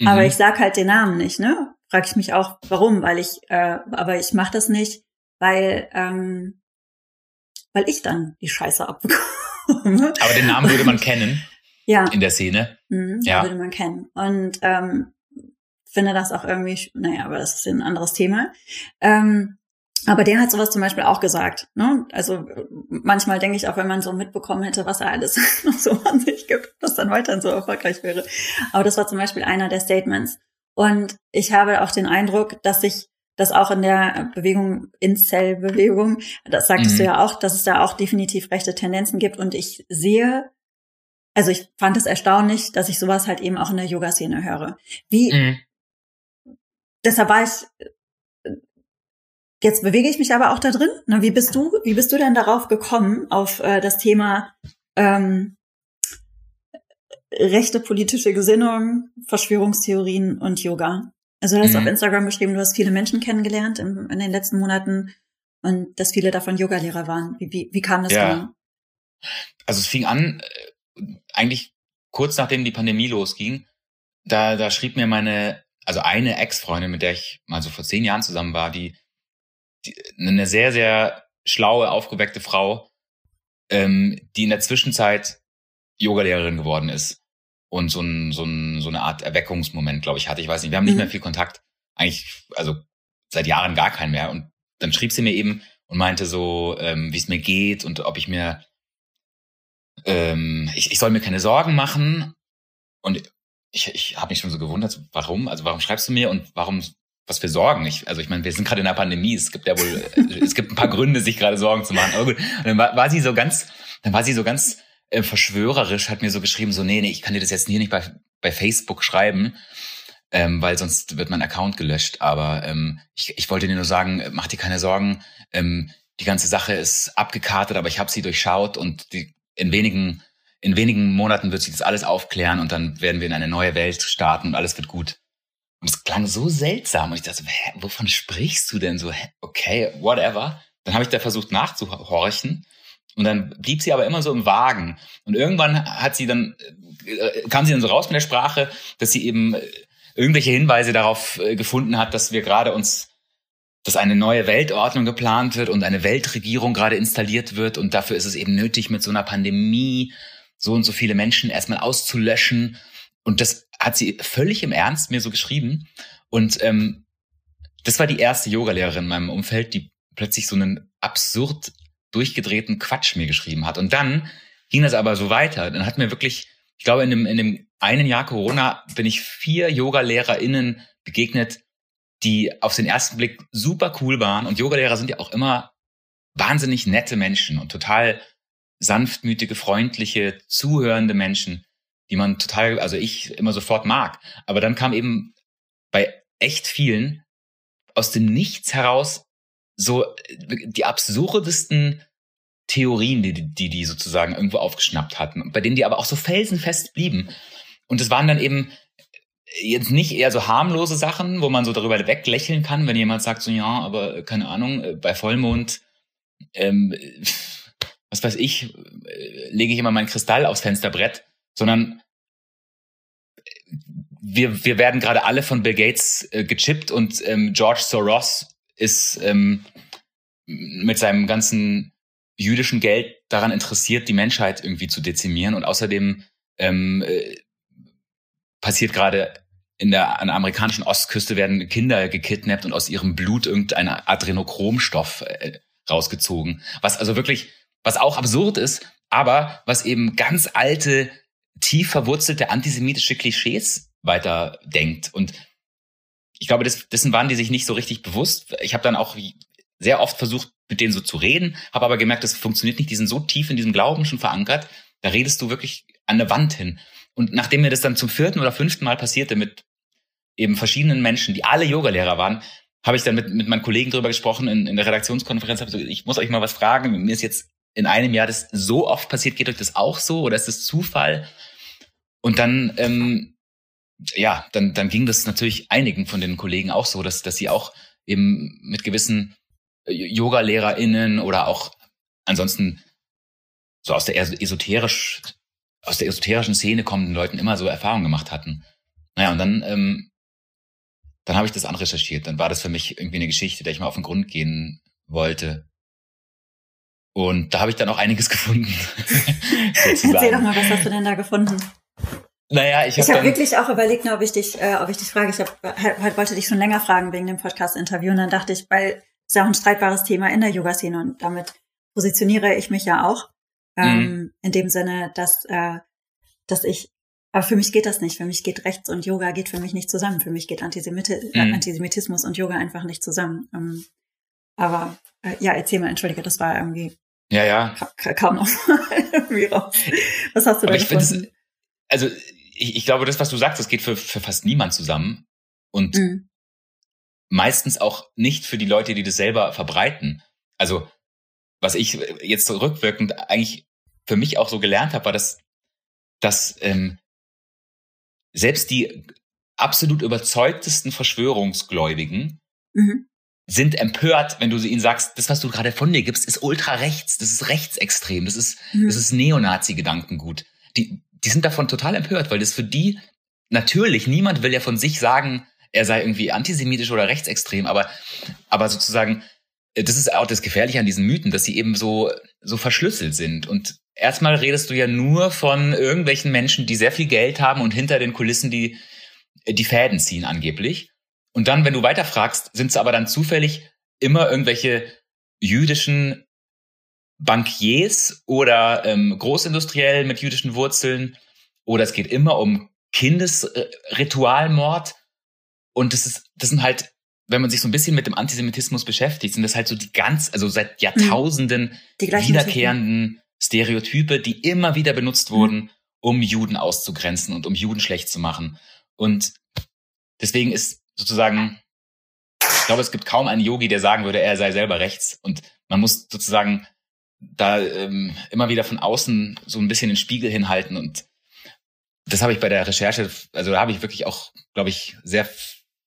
mhm. aber ich sag halt den Namen nicht, ne? Frag ich mich auch, warum, weil ich, äh, aber ich mache das nicht, weil, ähm, weil ich dann die Scheiße abbekomme. Aber den Namen würde man kennen. Ja. In der Szene. Mhm, ja. Würde man kennen. Und ähm, finde das auch irgendwie, naja, aber das ist ein anderes Thema. Ähm, aber der hat sowas zum Beispiel auch gesagt. Ne? Also manchmal denke ich auch, wenn man so mitbekommen hätte, was er alles noch so an sich gibt, dass dann weiterhin so erfolgreich wäre. Aber das war zum Beispiel einer der Statements. Und ich habe auch den Eindruck, dass sich das auch in der Bewegung, Incel-Bewegung, das sagtest mhm. du ja auch, dass es da auch definitiv rechte Tendenzen gibt. Und ich sehe, also ich fand es erstaunlich, dass ich sowas halt eben auch in der Yoga-Szene höre. Wie, mhm. Deshalb war ich Jetzt bewege ich mich aber auch da drin. Na, wie bist du, wie bist du denn darauf gekommen, auf äh, das Thema ähm, rechte politische Gesinnung, Verschwörungstheorien und Yoga? Also du hast mhm. auf Instagram beschrieben, du hast viele Menschen kennengelernt in, in den letzten Monaten und dass viele davon Yogalehrer waren. Wie, wie, wie kam das ja. Genau? Also es fing an, äh, eigentlich kurz nachdem die Pandemie losging, da, da schrieb mir meine, also eine Ex-Freundin, mit der ich mal so vor zehn Jahren zusammen war, die die, eine sehr, sehr schlaue, aufgeweckte Frau, ähm, die in der Zwischenzeit Yogalehrerin geworden ist und so, ein, so, ein, so eine Art Erweckungsmoment, glaube ich, hatte. Ich weiß nicht, wir haben nicht mhm. mehr viel Kontakt. Eigentlich, also seit Jahren gar keinen mehr. Und dann schrieb sie mir eben und meinte so, ähm, wie es mir geht und ob ich mir, ähm, ich, ich soll mir keine Sorgen machen. Und ich, ich habe mich schon so gewundert, warum? Also warum schreibst du mir und warum was für Sorgen. Ich, also ich meine, wir sind gerade in der Pandemie. Es gibt ja wohl, es gibt ein paar Gründe, sich gerade Sorgen zu machen. Aber gut. Und dann war, war sie so ganz, dann war sie so ganz äh, verschwörerisch, hat mir so geschrieben, so, nee, nee, ich kann dir das jetzt hier nicht bei, bei Facebook schreiben, ähm, weil sonst wird mein Account gelöscht. Aber ähm, ich, ich wollte dir nur sagen, mach dir keine Sorgen. Ähm, die ganze Sache ist abgekartet, aber ich habe sie durchschaut und die, in wenigen in wenigen Monaten wird sich das alles aufklären und dann werden wir in eine neue Welt starten und alles wird gut. Und es klang so seltsam. Und ich dachte, hä, wovon sprichst du denn so? Hä, okay, whatever. Dann habe ich da versucht nachzuhorchen. Und dann blieb sie aber immer so im Wagen. Und irgendwann hat sie dann, äh, kam sie dann so raus mit der Sprache, dass sie eben äh, irgendwelche Hinweise darauf äh, gefunden hat, dass wir gerade uns, dass eine neue Weltordnung geplant wird und eine Weltregierung gerade installiert wird. Und dafür ist es eben nötig, mit so einer Pandemie so und so viele Menschen erstmal auszulöschen. Und das hat sie völlig im Ernst mir so geschrieben. Und ähm, das war die erste Yogalehrerin in meinem Umfeld, die plötzlich so einen absurd durchgedrehten Quatsch mir geschrieben hat. Und dann ging das aber so weiter. Dann hat mir wirklich, ich glaube, in dem, in dem einen Jahr Corona bin ich vier YogalehrerInnen begegnet, die auf den ersten Blick super cool waren. Und Yogalehrer sind ja auch immer wahnsinnig nette Menschen und total sanftmütige, freundliche, zuhörende Menschen die man total, also ich immer sofort mag. Aber dann kam eben bei echt vielen aus dem Nichts heraus so die absurdesten Theorien, die, die die sozusagen irgendwo aufgeschnappt hatten, bei denen die aber auch so felsenfest blieben. Und es waren dann eben jetzt nicht eher so harmlose Sachen, wo man so darüber weglächeln kann, wenn jemand sagt so, ja, aber keine Ahnung, bei Vollmond, ähm, was weiß ich, äh, lege ich immer mein Kristall aufs Fensterbrett sondern wir, wir werden gerade alle von Bill Gates äh, gechippt und ähm, George Soros ist ähm, mit seinem ganzen jüdischen Geld daran interessiert, die Menschheit irgendwie zu dezimieren. Und außerdem ähm, äh, passiert gerade in der, an der amerikanischen Ostküste werden Kinder gekidnappt und aus ihrem Blut irgendein Adrenochromstoff äh, rausgezogen. Was also wirklich, was auch absurd ist, aber was eben ganz alte tief verwurzelte antisemitische Klischees weiterdenkt. Und ich glaube, das, dessen waren die sich nicht so richtig bewusst. Ich habe dann auch sehr oft versucht, mit denen so zu reden, habe aber gemerkt, das funktioniert nicht. Die sind so tief in diesem Glauben schon verankert, da redest du wirklich an der Wand hin. Und nachdem mir das dann zum vierten oder fünften Mal passierte mit eben verschiedenen Menschen, die alle Yogalehrer waren, habe ich dann mit, mit meinen Kollegen drüber gesprochen in, in der Redaktionskonferenz. Hab so, ich muss euch mal was fragen. Mir ist jetzt in einem Jahr das so oft passiert. Geht euch das auch so oder ist das Zufall? Und dann, ähm, ja, dann, dann ging das natürlich einigen von den Kollegen auch so, dass, dass sie auch eben mit gewissen äh, Yoga-LehrerInnen oder auch ansonsten so aus der esoterisch, aus der esoterischen Szene kommenden Leuten immer so Erfahrungen gemacht hatten. Naja, und dann, ähm, dann habe ich das anrecherchiert. Dann war das für mich irgendwie eine Geschichte, der ich mal auf den Grund gehen wollte. Und da habe ich dann auch einiges gefunden. Erzähl doch mal, was hast du denn da gefunden? Naja, ich habe hab wirklich auch überlegt, ob ich dich, äh, ob ich dich frage. Ich hab, halt, wollte dich schon länger fragen wegen dem Podcast-Interview und dann dachte ich, weil es ja auch ein streitbares Thema in der Yoga-Szene und damit positioniere ich mich ja auch ähm, mhm. in dem Sinne, dass äh, dass ich aber für mich geht das nicht. Für mich geht Rechts und Yoga geht für mich nicht zusammen. Für mich geht Antisemiti äh, mhm. Antisemitismus und Yoga einfach nicht zusammen. Ähm, aber äh, ja, erzähl mal, entschuldige, das war irgendwie ja, ja. Ka kaum noch irgendwie raus. Was hast du da gefunden? Also ich, ich glaube, das, was du sagst, das geht für, für fast niemand zusammen. Und mhm. meistens auch nicht für die Leute, die das selber verbreiten. Also, was ich jetzt rückwirkend eigentlich für mich auch so gelernt habe, war, dass, dass ähm, selbst die absolut überzeugtesten Verschwörungsgläubigen mhm. Sind empört, wenn du ihnen sagst, das, was du gerade von dir gibst, ist ultra rechts, das ist rechtsextrem, das ist, mhm. das ist Neonazi-Gedankengut. Die, die sind davon total empört, weil das für die natürlich, niemand will ja von sich sagen, er sei irgendwie antisemitisch oder rechtsextrem, aber, aber sozusagen, äh, das ist auch das Gefährliche an diesen Mythen, dass sie eben so, so verschlüsselt sind. Und erstmal redest du ja nur von irgendwelchen Menschen, die sehr viel Geld haben und hinter den Kulissen die, die Fäden ziehen angeblich. Und dann, wenn du weiterfragst, sind es aber dann zufällig immer irgendwelche jüdischen Bankiers oder ähm, Großindustriell mit jüdischen Wurzeln oder es geht immer um Kindesritualmord und das ist das sind halt wenn man sich so ein bisschen mit dem Antisemitismus beschäftigt, sind das halt so die ganz also seit mhm. Jahrtausenden wiederkehrenden Stereotype, die immer wieder benutzt wurden, mhm. um Juden auszugrenzen und um Juden schlecht zu machen. Und deswegen ist sozusagen ich glaube, es gibt kaum einen Yogi, der sagen würde, er sei selber rechts. Und man muss sozusagen da ähm, immer wieder von außen so ein bisschen den Spiegel hinhalten und das habe ich bei der Recherche, also da habe ich wirklich auch, glaube ich, sehr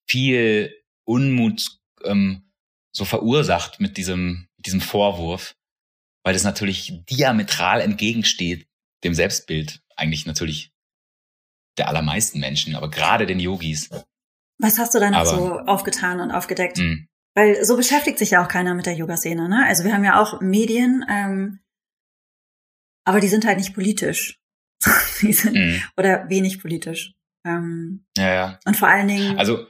viel Unmut ähm, so verursacht mit diesem, diesem Vorwurf, weil das natürlich diametral entgegensteht dem Selbstbild eigentlich natürlich der allermeisten Menschen, aber gerade den Yogis. Was hast du da noch so aufgetan und aufgedeckt? Mh. Hm. Weil so beschäftigt sich ja auch keiner mit der Yoga-Szene, ne? Also wir haben ja auch Medien, ähm, aber die sind halt nicht politisch. die sind, mhm. Oder wenig politisch. Ähm, ja, ja. Und vor allen Dingen also,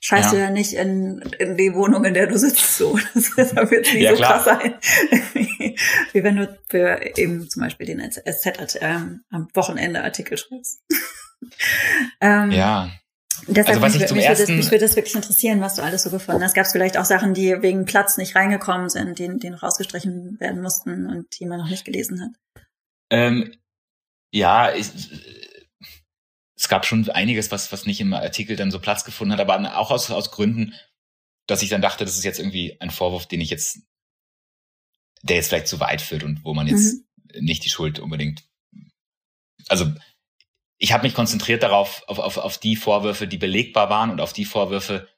scheißt ja. du ja nicht in, in die Wohnung, in der du sitzt. So. Das, das wird nicht ja, so klar. krass sein. Wie wenn du für eben zum Beispiel den SZ ähm, am Wochenende Artikel schreibst. ähm, ja. Deshalb also was mich, ich zum mich, ersten, würde das, mich würde das wirklich interessieren, was du alles so gefunden hast. Gab es vielleicht auch Sachen, die wegen Platz nicht reingekommen sind, die, die noch rausgestrichen werden mussten und die man noch nicht gelesen hat? Ähm, ja, ich, es gab schon einiges, was, was nicht im Artikel dann so Platz gefunden hat, aber auch aus, aus Gründen, dass ich dann dachte, das ist jetzt irgendwie ein Vorwurf, den ich jetzt, der jetzt vielleicht zu weit führt und wo man jetzt mhm. nicht die Schuld unbedingt, also ich habe mich konzentriert darauf, auf, auf, auf die Vorwürfe, die belegbar waren und auf die Vorwürfe,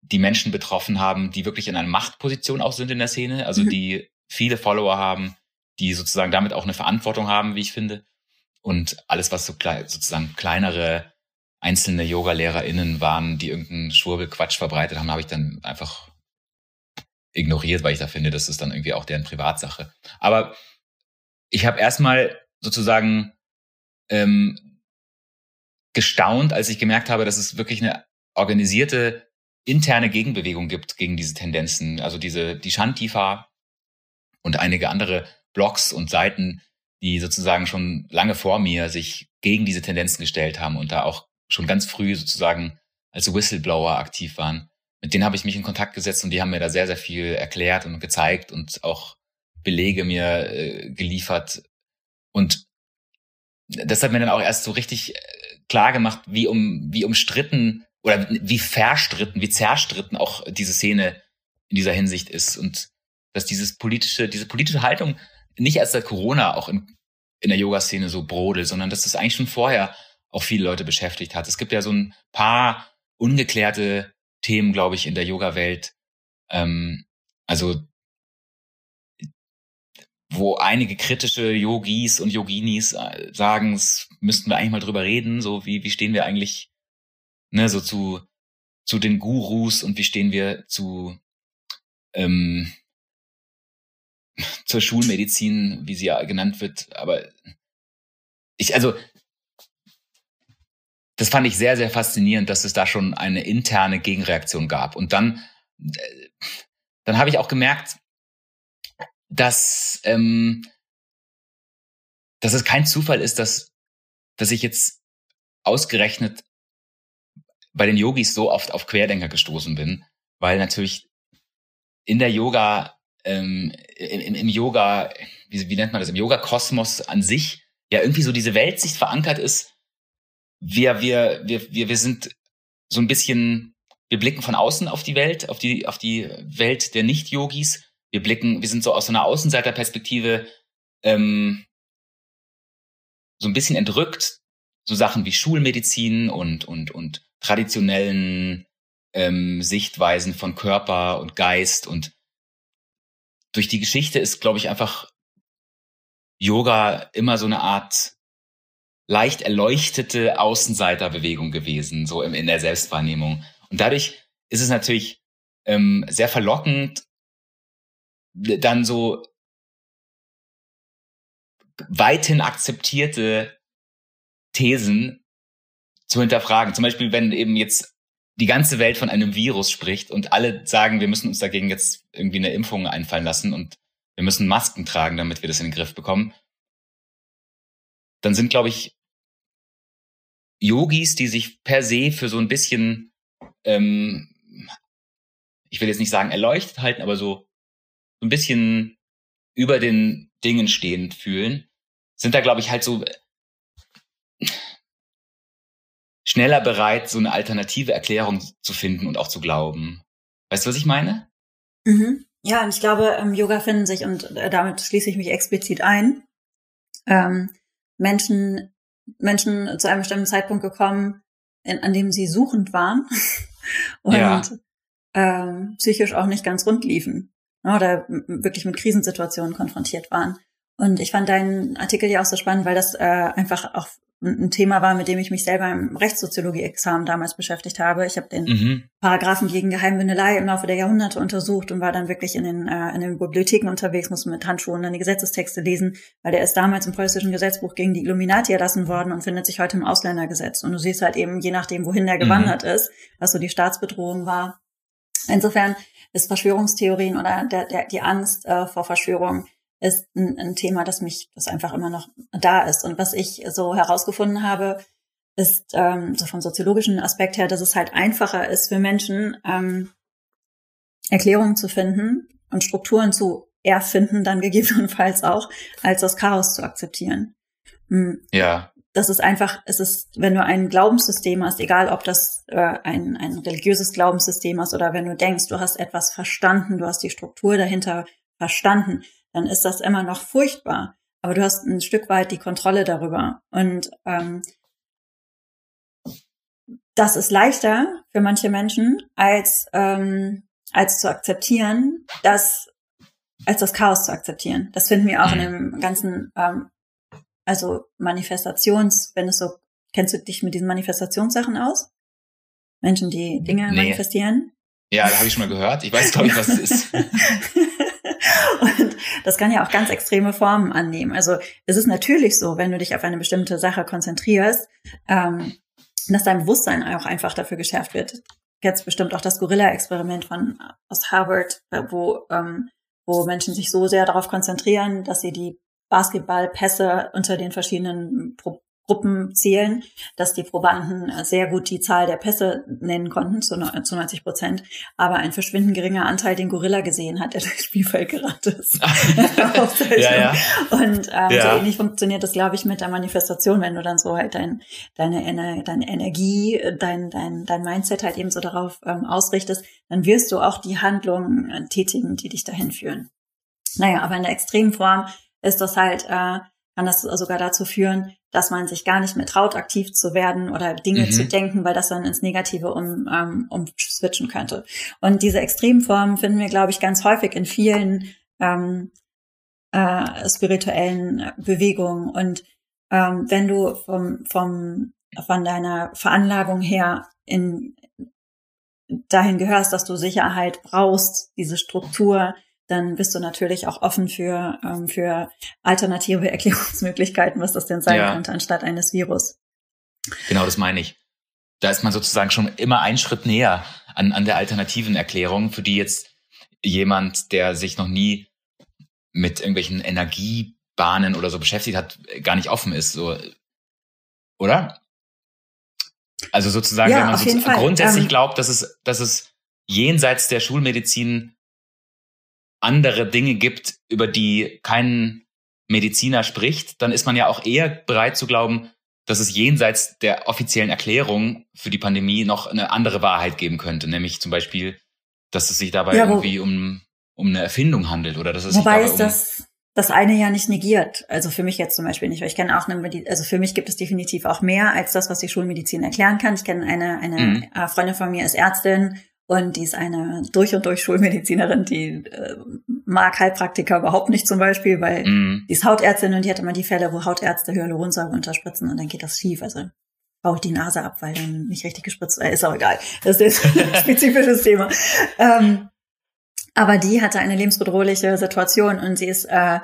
die Menschen betroffen haben, die wirklich in einer Machtposition auch sind in der Szene, also mhm. die viele Follower haben, die sozusagen damit auch eine Verantwortung haben, wie ich finde. Und alles, was so klein, sozusagen kleinere einzelne Yoga-LehrerInnen waren, die irgendeinen Schwurbelquatsch verbreitet haben, habe ich dann einfach ignoriert, weil ich da finde, das ist dann irgendwie auch deren Privatsache. Aber ich habe erstmal sozusagen ähm, gestaunt, als ich gemerkt habe, dass es wirklich eine organisierte interne Gegenbewegung gibt gegen diese Tendenzen. Also diese, die Shantifa und einige andere Blogs und Seiten, die sozusagen schon lange vor mir sich gegen diese Tendenzen gestellt haben und da auch schon ganz früh sozusagen als Whistleblower aktiv waren. Mit denen habe ich mich in Kontakt gesetzt und die haben mir da sehr, sehr viel erklärt und gezeigt und auch Belege mir äh, geliefert. Und das hat mir dann auch erst so richtig äh, klar gemacht, wie um, wie umstritten oder wie verstritten, wie zerstritten auch diese Szene in dieser Hinsicht ist und dass dieses politische, diese politische Haltung nicht erst seit Corona auch in, in der Yoga-Szene so brodelt, sondern dass das eigentlich schon vorher auch viele Leute beschäftigt hat. Es gibt ja so ein paar ungeklärte Themen, glaube ich, in der Yoga-Welt. Ähm, also wo einige kritische Yogis und Yoginis äh, sagen, es müssten wir eigentlich mal drüber reden, so wie, wie stehen wir eigentlich, ne, so zu, zu den Gurus und wie stehen wir zu, ähm, zur Schulmedizin, wie sie ja genannt wird, aber ich, also, das fand ich sehr, sehr faszinierend, dass es da schon eine interne Gegenreaktion gab. Und dann, äh, dann habe ich auch gemerkt, dass, ähm, dass es kein Zufall ist, dass, dass ich jetzt ausgerechnet bei den Yogis so oft auf Querdenker gestoßen bin, weil natürlich in der Yoga, ähm, im, im Yoga, wie, wie nennt man das, im Yoga-Kosmos an sich ja irgendwie so diese Weltsicht verankert ist. Wir, wir, wir, wir, wir sind so ein bisschen, wir blicken von außen auf die Welt, auf die, auf die Welt der Nicht-Yogis. Wir blicken, wir sind so aus so einer Außenseiterperspektive ähm, so ein bisschen entrückt. So Sachen wie Schulmedizin und, und, und traditionellen ähm, Sichtweisen von Körper und Geist und durch die Geschichte ist, glaube ich, einfach Yoga immer so eine Art leicht erleuchtete Außenseiterbewegung gewesen, so in der Selbstwahrnehmung. Und dadurch ist es natürlich ähm, sehr verlockend, dann so weithin akzeptierte Thesen zu hinterfragen. Zum Beispiel, wenn eben jetzt die ganze Welt von einem Virus spricht und alle sagen, wir müssen uns dagegen jetzt irgendwie eine Impfung einfallen lassen und wir müssen Masken tragen, damit wir das in den Griff bekommen, dann sind, glaube ich, Yogis, die sich per se für so ein bisschen, ähm, ich will jetzt nicht sagen erleuchtet halten, aber so ein bisschen über den Dingen stehend fühlen, sind da, glaube ich, halt so schneller bereit, so eine alternative Erklärung zu finden und auch zu glauben. Weißt du, was ich meine? Mhm. Ja, und ich glaube, im Yoga finden sich, und äh, damit schließe ich mich explizit ein, ähm, Menschen, Menschen zu einem bestimmten Zeitpunkt gekommen, in, an dem sie suchend waren und ja. ähm, psychisch auch nicht ganz rund liefen oder wirklich mit Krisensituationen konfrontiert waren. Und ich fand deinen Artikel ja auch so spannend, weil das äh, einfach auch ein Thema war, mit dem ich mich selber im Rechtssoziologie-Examen damals beschäftigt habe. Ich habe den mhm. Paragraphen gegen Geheimwindelei im Laufe der Jahrhunderte untersucht und war dann wirklich in den, äh, in den Bibliotheken unterwegs, musste mit Handschuhen dann die Gesetzestexte lesen, weil der ist damals im preußischen Gesetzbuch gegen die Illuminati erlassen worden und findet sich heute im Ausländergesetz. Und du siehst halt eben, je nachdem, wohin der mhm. gewandert mhm. ist, was so die Staatsbedrohung war. Insofern ist Verschwörungstheorien oder der, der, die Angst äh, vor Verschwörung ist ein, ein Thema, das mich, das einfach immer noch da ist. Und was ich so herausgefunden habe, ist ähm, so vom soziologischen Aspekt her, dass es halt einfacher ist für Menschen, ähm, Erklärungen zu finden und Strukturen zu erfinden, dann gegebenenfalls auch, als das Chaos zu akzeptieren. Hm. Ja. Das ist einfach, es ist, wenn du ein Glaubenssystem hast, egal ob das äh, ein, ein religiöses Glaubenssystem ist oder wenn du denkst, du hast etwas verstanden, du hast die Struktur dahinter verstanden, dann ist das immer noch furchtbar. Aber du hast ein Stück weit die Kontrolle darüber. Und ähm, das ist leichter für manche Menschen, als, ähm, als zu akzeptieren, dass, als das Chaos zu akzeptieren. Das finden wir auch in dem ganzen, ähm, also Manifestations, wenn es so, kennst du dich mit diesen Manifestationssachen aus? Menschen, die Dinge nee. manifestieren? Ja, da habe ich schon mal gehört. Ich weiß, glaube ich, was es ist. Und das kann ja auch ganz extreme Formen annehmen. Also es ist natürlich so, wenn du dich auf eine bestimmte Sache konzentrierst, ähm, dass dein Bewusstsein auch einfach dafür geschärft wird. Jetzt bestimmt auch das Gorilla-Experiment von aus Harvard, wo ähm, wo Menschen sich so sehr darauf konzentrieren, dass sie die Basketballpässe unter den verschiedenen Pro Gruppen zählen, dass die Probanden sehr gut die Zahl der Pässe nennen konnten, zu 90 Prozent, aber ein verschwindend geringer Anteil den Gorilla gesehen hat, der durchs Spielfeld gerannt ist. ja, ja. Und ähm, ja. so ähnlich funktioniert das, glaube ich, mit der Manifestation, wenn du dann so halt dein, deine, deine Energie, dein, dein, dein Mindset halt eben so darauf ähm, ausrichtest, dann wirst du auch die Handlungen äh, tätigen, die dich dahin führen. Naja, aber in der extremen Form ist das halt, äh, kann das sogar dazu führen, dass man sich gar nicht mehr traut, aktiv zu werden oder Dinge mhm. zu denken, weil das dann ins Negative um, ähm, umswitchen könnte. Und diese Extremformen finden wir, glaube ich, ganz häufig in vielen ähm, äh, spirituellen Bewegungen. Und ähm, wenn du vom, vom, von deiner Veranlagung her in dahin gehörst, dass du Sicherheit brauchst, diese Struktur, dann bist du natürlich auch offen für, ähm, für alternative Erklärungsmöglichkeiten, was das denn sein ja. könnte, anstatt eines Virus. Genau, das meine ich. da ist man sozusagen schon immer einen Schritt näher an, an der alternativen Erklärung, für die jetzt jemand, der sich noch nie mit irgendwelchen Energiebahnen oder so beschäftigt hat, gar nicht offen ist, so, oder? Also sozusagen, ja, wenn man sozusagen grundsätzlich ähm, glaubt, dass es, dass es jenseits der Schulmedizin andere Dinge gibt, über die kein Mediziner spricht, dann ist man ja auch eher bereit zu glauben, dass es jenseits der offiziellen Erklärung für die Pandemie noch eine andere Wahrheit geben könnte, nämlich zum Beispiel, dass es sich dabei ja, irgendwie um, um eine Erfindung handelt oder dass es wobei sich dabei um das das eine ja nicht negiert. Also für mich jetzt zum Beispiel nicht, weil ich kenne auch eine, Medi also für mich gibt es definitiv auch mehr als das, was die Schulmedizin erklären kann. Ich kenne eine, eine mhm. Freundin von mir ist Ärztin und die ist eine durch und durch Schulmedizinerin, die äh, mag Heilpraktiker überhaupt nicht zum Beispiel, weil mm. die ist Hautärztin und die hat immer die Fälle, wo Hautärzte Hyaluronsäure unterspritzen und dann geht das schief. Also baut die Nase ab, weil dann nicht richtig gespritzt wird. Ist auch egal. Das ist ein spezifisches Thema. Ähm, aber die hatte eine lebensbedrohliche Situation und sie ist, äh,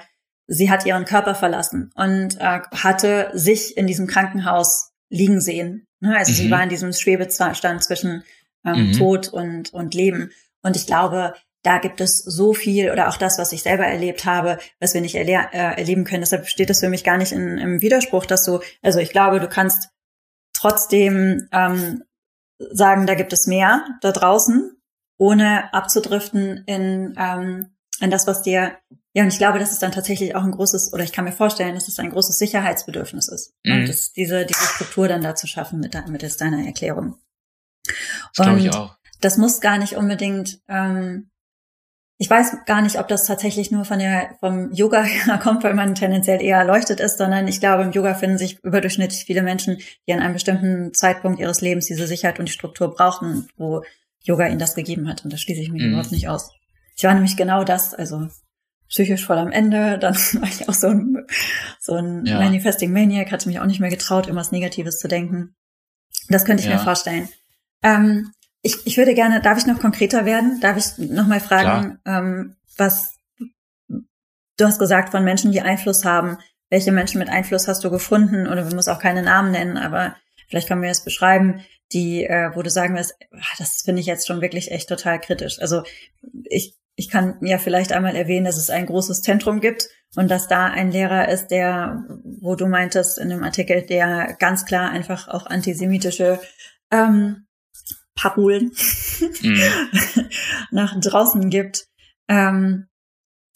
sie hat ihren Körper verlassen und äh, hatte sich in diesem Krankenhaus liegen sehen. Ne, also mhm. sie war in diesem Schwebestand zwischen ähm, mhm. Tod und, und Leben. Und ich glaube, da gibt es so viel oder auch das, was ich selber erlebt habe, was wir nicht erle äh, erleben können. Deshalb steht es für mich gar nicht in, im Widerspruch, dass du, also ich glaube, du kannst trotzdem ähm, sagen, da gibt es mehr da draußen, ohne abzudriften in, ähm, in das, was dir, ja, und ich glaube, dass es dann tatsächlich auch ein großes, oder ich kann mir vorstellen, dass es ein großes Sicherheitsbedürfnis ist. Mhm. Und das, diese, diese Struktur dann da zu schaffen mit, mit deiner Erklärung. Das glaube ich auch. Das muss gar nicht unbedingt, ähm, ich weiß gar nicht, ob das tatsächlich nur von der, vom Yoga her kommt, weil man tendenziell eher erleuchtet ist, sondern ich glaube, im Yoga finden sich überdurchschnittlich viele Menschen, die an einem bestimmten Zeitpunkt ihres Lebens diese Sicherheit und die Struktur brauchten, wo Yoga ihnen das gegeben hat. Und das schließe ich mir mhm. überhaupt nicht aus. Ich war nämlich genau das, also psychisch voll am Ende. Dann war ich auch so ein, so ein ja. Manifesting Maniac, hatte mich auch nicht mehr getraut, irgendwas Negatives zu denken. Das könnte ich ja. mir vorstellen. Ähm, ich, ich würde gerne, darf ich noch konkreter werden? Darf ich noch mal fragen, ähm, was du hast gesagt von Menschen, die Einfluss haben. Welche Menschen mit Einfluss hast du gefunden? Oder wir müssen auch keine Namen nennen, aber vielleicht können wir das beschreiben, die, äh, wo du sagen wirst, ach, das finde ich jetzt schon wirklich echt total kritisch. Also ich, ich kann ja vielleicht einmal erwähnen, dass es ein großes Zentrum gibt und dass da ein Lehrer ist, der, wo du meintest in dem Artikel, der ganz klar einfach auch antisemitische ähm, Parolen mhm. nach draußen gibt. Ähm,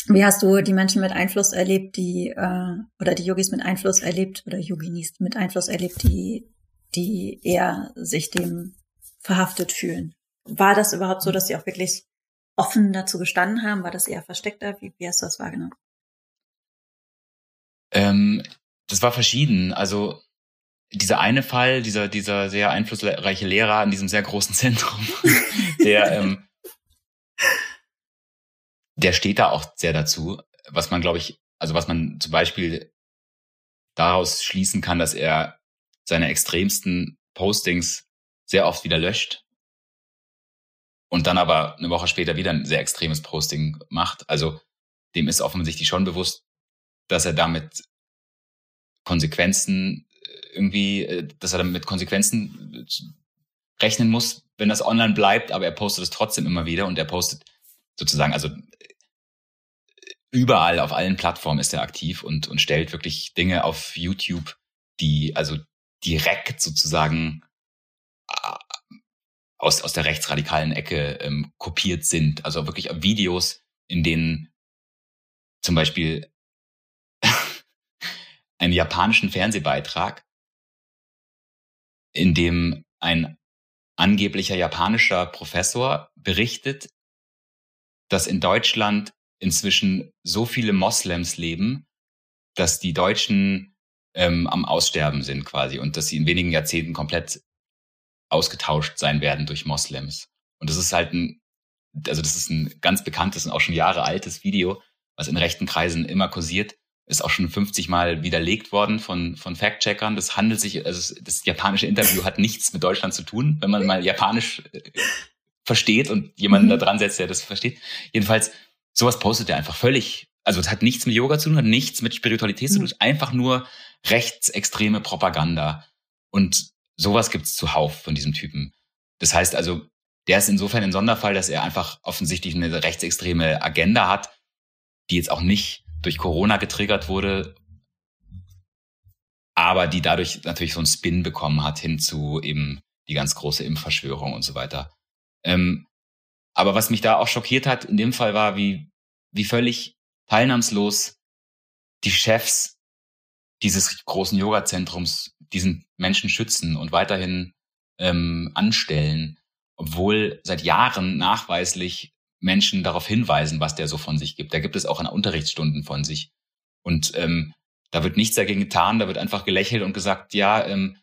wie hast du die Menschen mit Einfluss erlebt, die äh, oder die Yogis mit Einfluss erlebt oder Yoginis mit Einfluss erlebt, die die eher sich dem verhaftet fühlen? War das überhaupt so, dass sie auch wirklich offen dazu gestanden haben? War das eher versteckter? Wie, wie hast du das wahrgenommen? Ähm, das war verschieden. Also dieser eine Fall, dieser, dieser sehr einflussreiche Lehrer in diesem sehr großen Zentrum, der, ähm, der steht da auch sehr dazu, was man, glaube ich, also was man zum Beispiel daraus schließen kann, dass er seine extremsten Postings sehr oft wieder löscht und dann aber eine Woche später wieder ein sehr extremes Posting macht. Also dem ist offensichtlich schon bewusst, dass er damit Konsequenzen irgendwie, äh, dass er damit mit Konsequenzen äh, rechnen muss, wenn das online bleibt, aber er postet es trotzdem immer wieder und er postet sozusagen, also äh, überall auf allen Plattformen ist er aktiv und, und stellt wirklich Dinge auf YouTube, die also direkt sozusagen aus, aus der rechtsradikalen Ecke ähm, kopiert sind. Also wirklich Videos, in denen zum Beispiel einen japanischen Fernsehbeitrag in dem ein angeblicher japanischer Professor berichtet, dass in Deutschland inzwischen so viele Moslems leben, dass die Deutschen ähm, am Aussterben sind quasi und dass sie in wenigen Jahrzehnten komplett ausgetauscht sein werden durch Moslems. Und das ist halt ein, also das ist ein ganz bekanntes und auch schon Jahre altes Video, was in rechten Kreisen immer kursiert, ist auch schon 50 Mal widerlegt worden von, von Fact-Checkern. Das handelt sich, also das japanische Interview hat nichts mit Deutschland zu tun, wenn man mal Japanisch äh, versteht und jemanden mhm. da dran setzt, der das versteht. Jedenfalls, sowas postet er einfach völlig, also es hat nichts mit Yoga zu tun, hat nichts mit Spiritualität mhm. zu tun, einfach nur rechtsextreme Propaganda. Und sowas gibt's zuhauf von diesem Typen. Das heißt also, der ist insofern ein Sonderfall, dass er einfach offensichtlich eine rechtsextreme Agenda hat, die jetzt auch nicht durch Corona getriggert wurde, aber die dadurch natürlich so einen Spin bekommen hat hin zu eben die ganz große Impfverschwörung und so weiter. Ähm, aber was mich da auch schockiert hat in dem Fall war, wie, wie völlig teilnahmslos die Chefs dieses großen Yoga-Zentrums diesen Menschen schützen und weiterhin ähm, anstellen, obwohl seit Jahren nachweislich Menschen darauf hinweisen, was der so von sich gibt. Da gibt es auch in Unterrichtsstunden von sich. Und ähm, da wird nichts dagegen getan, da wird einfach gelächelt und gesagt, ja, ähm,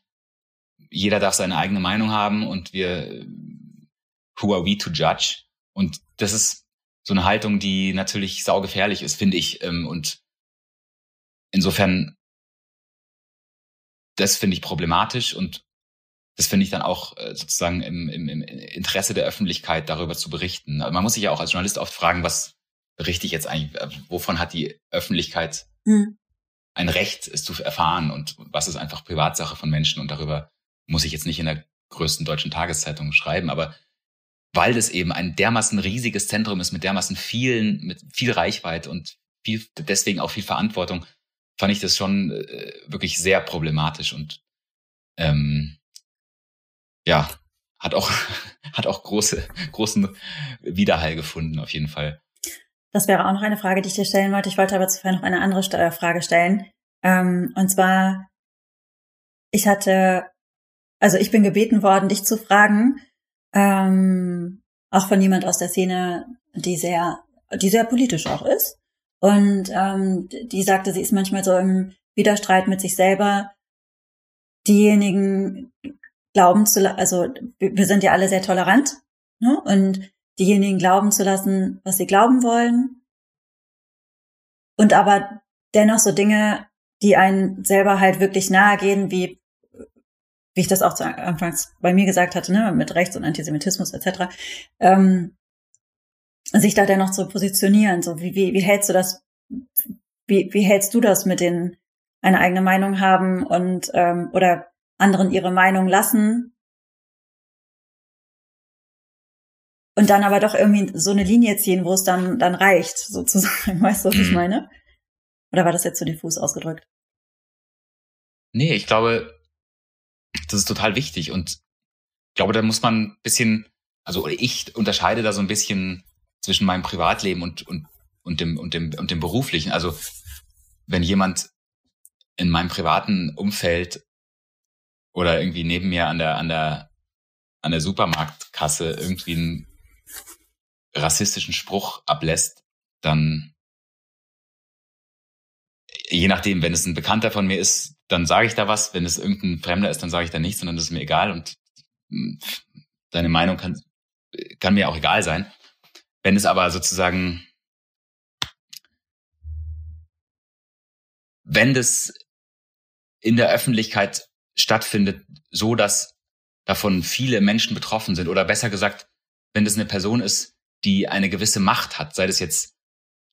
jeder darf seine eigene Meinung haben und wir, who are we to judge? Und das ist so eine Haltung, die natürlich saugefährlich ist, finde ich. Ähm, und insofern, das finde ich problematisch und das finde ich dann auch äh, sozusagen im, im, im Interesse der Öffentlichkeit darüber zu berichten. Man muss sich ja auch als Journalist oft fragen, was berichte ich jetzt eigentlich, äh, wovon hat die Öffentlichkeit mhm. ein Recht, es zu erfahren? Und was ist einfach Privatsache von Menschen? Und darüber muss ich jetzt nicht in der größten deutschen Tageszeitung schreiben, aber weil das eben ein dermaßen riesiges Zentrum ist mit dermaßen vielen, mit viel Reichweite und viel, deswegen auch viel Verantwortung, fand ich das schon äh, wirklich sehr problematisch. Und ähm, ja, hat auch, hat auch große, großen Widerhall gefunden, auf jeden Fall. Das wäre auch noch eine Frage, die ich dir stellen wollte. Ich wollte aber zuvor noch eine andere Frage stellen. Ähm, und zwar, ich hatte, also ich bin gebeten worden, dich zu fragen, ähm, auch von jemand aus der Szene, die sehr, die sehr politisch auch ist. Und ähm, die sagte, sie ist manchmal so im Widerstreit mit sich selber. Diejenigen glauben zu, also wir sind ja alle sehr tolerant, ne? Und diejenigen glauben zu lassen, was sie glauben wollen. Und aber dennoch so Dinge, die einen selber halt wirklich nahe gehen, wie wie ich das auch zu Anfangs bei mir gesagt hatte, ne, mit Rechts- und Antisemitismus etc., ähm, sich da dennoch zu positionieren. So, wie, wie, wie hältst du das, wie, wie hältst du das mit den eine eigene Meinung haben und ähm, oder anderen ihre Meinung lassen und dann aber doch irgendwie so eine Linie ziehen, wo es dann dann reicht, sozusagen. Weißt du, was ich mhm. meine? Oder war das jetzt zu diffus ausgedrückt? Nee, ich glaube, das ist total wichtig und ich glaube, da muss man ein bisschen, also ich unterscheide da so ein bisschen zwischen meinem Privatleben und, und, und, dem, und, dem, und dem beruflichen. Also wenn jemand in meinem privaten Umfeld oder irgendwie neben mir an der, an der, an der Supermarktkasse irgendwie einen rassistischen Spruch ablässt, dann je nachdem, wenn es ein Bekannter von mir ist, dann sage ich da was. Wenn es irgendein Fremder ist, dann sage ich da nichts, sondern das ist mir egal und hm, deine Meinung kann, kann mir auch egal sein. Wenn es aber sozusagen, wenn das in der Öffentlichkeit stattfindet, so dass davon viele Menschen betroffen sind oder besser gesagt, wenn das eine Person ist, die eine gewisse Macht hat, sei das jetzt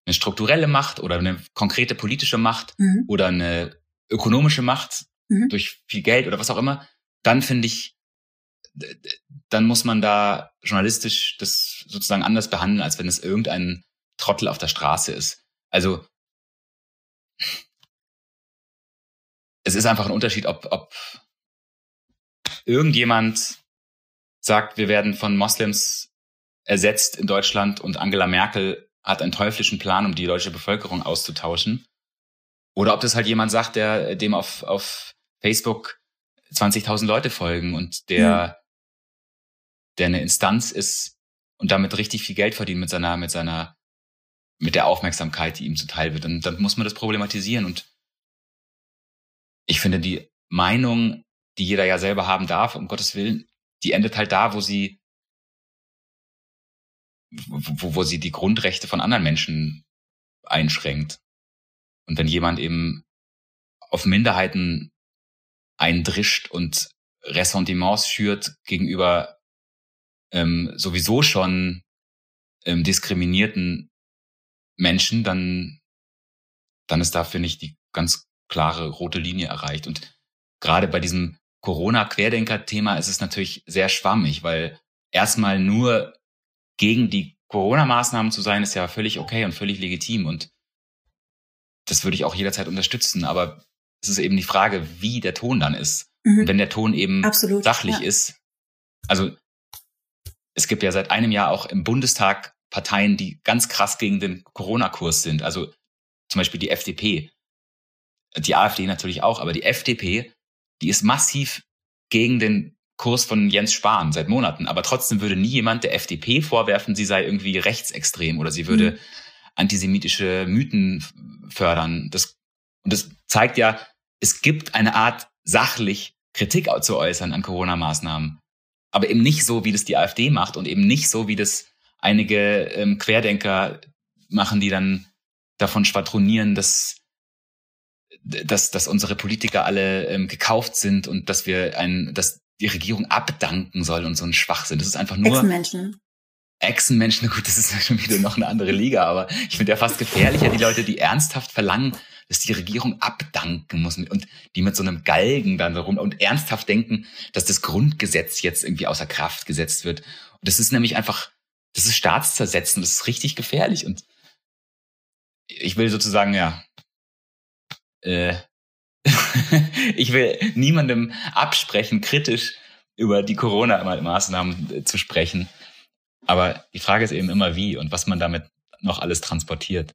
eine strukturelle Macht oder eine konkrete politische Macht mhm. oder eine ökonomische Macht mhm. durch viel Geld oder was auch immer, dann finde ich, dann muss man da journalistisch das sozusagen anders behandeln, als wenn es irgendein Trottel auf der Straße ist. Also es ist einfach ein Unterschied, ob, ob irgendjemand sagt, wir werden von Moslems ersetzt in Deutschland und Angela Merkel hat einen teuflischen Plan, um die deutsche Bevölkerung auszutauschen. Oder ob das halt jemand sagt, der dem auf, auf Facebook 20.000 Leute folgen und der, mhm. der eine Instanz ist und damit richtig viel Geld verdient mit seiner, mit seiner, mit der Aufmerksamkeit, die ihm zuteil wird. Und dann muss man das problematisieren. Und ich finde, die Meinung, die jeder ja selber haben darf, um Gottes Willen, die endet halt da, wo sie, wo, wo sie die Grundrechte von anderen Menschen einschränkt. Und wenn jemand eben auf Minderheiten eindrischt und Ressentiments schürt gegenüber ähm, sowieso schon ähm, diskriminierten Menschen, dann, dann ist da, finde ich, die ganz klare rote Linie erreicht. Und gerade bei diesem Corona-Querdenker-Thema ist es natürlich sehr schwammig, weil erstmal nur gegen die Corona-Maßnahmen zu sein, ist ja völlig okay und völlig legitim und das würde ich auch jederzeit unterstützen. Aber es ist eben die Frage, wie der Ton dann ist. Mhm. Wenn der Ton eben Absolut, sachlich ja. ist, also es gibt ja seit einem Jahr auch im Bundestag Parteien, die ganz krass gegen den Corona-Kurs sind. Also zum Beispiel die FDP. Die AfD natürlich auch, aber die FDP, die ist massiv gegen den Kurs von Jens Spahn seit Monaten. Aber trotzdem würde nie jemand der FDP vorwerfen, sie sei irgendwie rechtsextrem oder sie würde mhm. antisemitische Mythen fördern. Das, und das zeigt ja, es gibt eine Art sachlich Kritik zu äußern an Corona-Maßnahmen. Aber eben nicht so, wie das die AfD macht und eben nicht so, wie das einige ähm, Querdenker machen, die dann davon schwadronieren, dass, dass, dass unsere Politiker alle ähm, gekauft sind und dass wir ein, dass die Regierung abdanken soll und so ein Schwachsinn. Das ist einfach nur. Echsenmenschen. Echsenmenschen, gut, das ist ja schon wieder noch eine andere Liga, aber ich finde ja fast gefährlicher, die Leute, die ernsthaft verlangen, dass die Regierung abdanken muss und die mit so einem Galgen dann rum und ernsthaft denken, dass das Grundgesetz jetzt irgendwie außer Kraft gesetzt wird. Und das ist nämlich einfach, das ist staatszersetzend, das ist richtig gefährlich und ich will sozusagen, ja, äh, ich will niemandem absprechen, kritisch über die Corona-Maßnahmen äh, zu sprechen. Aber die Frage ist eben immer wie und was man damit noch alles transportiert.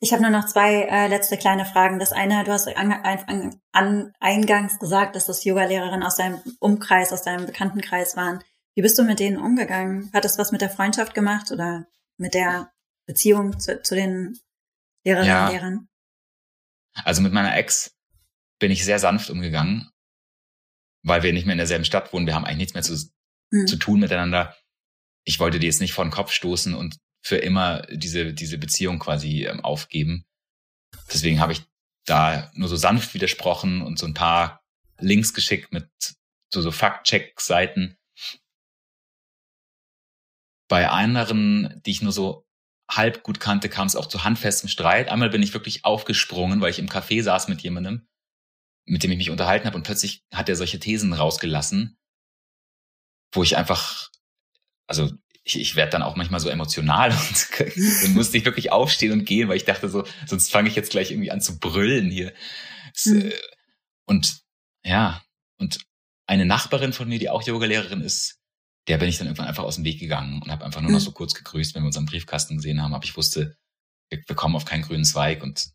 Ich habe nur noch zwei äh, letzte kleine Fragen. Das eine, du hast an, an, an eingangs gesagt, dass das Yoga-Lehrerinnen aus deinem Umkreis, aus deinem Bekanntenkreis waren. Wie bist du mit denen umgegangen? Hat das was mit der Freundschaft gemacht oder mit der Beziehung zu, zu den Lehrerinnen ja. und Lehrern? Also mit meiner Ex bin ich sehr sanft umgegangen, weil wir nicht mehr in derselben Stadt wohnen. Wir haben eigentlich nichts mehr zu, mhm. zu tun miteinander. Ich wollte die jetzt nicht vor den Kopf stoßen und für immer diese, diese Beziehung quasi ähm, aufgeben. Deswegen habe ich da nur so sanft widersprochen und so ein paar Links geschickt mit so, so Fact-Check-Seiten. Bei anderen, die ich nur so halb gut kannte, kam es auch zu handfestem Streit. Einmal bin ich wirklich aufgesprungen, weil ich im Café saß mit jemandem, mit dem ich mich unterhalten habe und plötzlich hat er solche Thesen rausgelassen, wo ich einfach, also ich, ich werde dann auch manchmal so emotional und dann musste ich wirklich aufstehen und gehen, weil ich dachte so, sonst fange ich jetzt gleich irgendwie an zu brüllen hier. Mhm. Und ja, und eine Nachbarin von mir, die auch Yogalehrerin ist, der bin ich dann irgendwann einfach aus dem Weg gegangen und habe einfach nur noch mhm. so kurz gegrüßt, wenn wir uns am Briefkasten gesehen haben. Aber ich wusste, wir, wir kommen auf keinen grünen Zweig und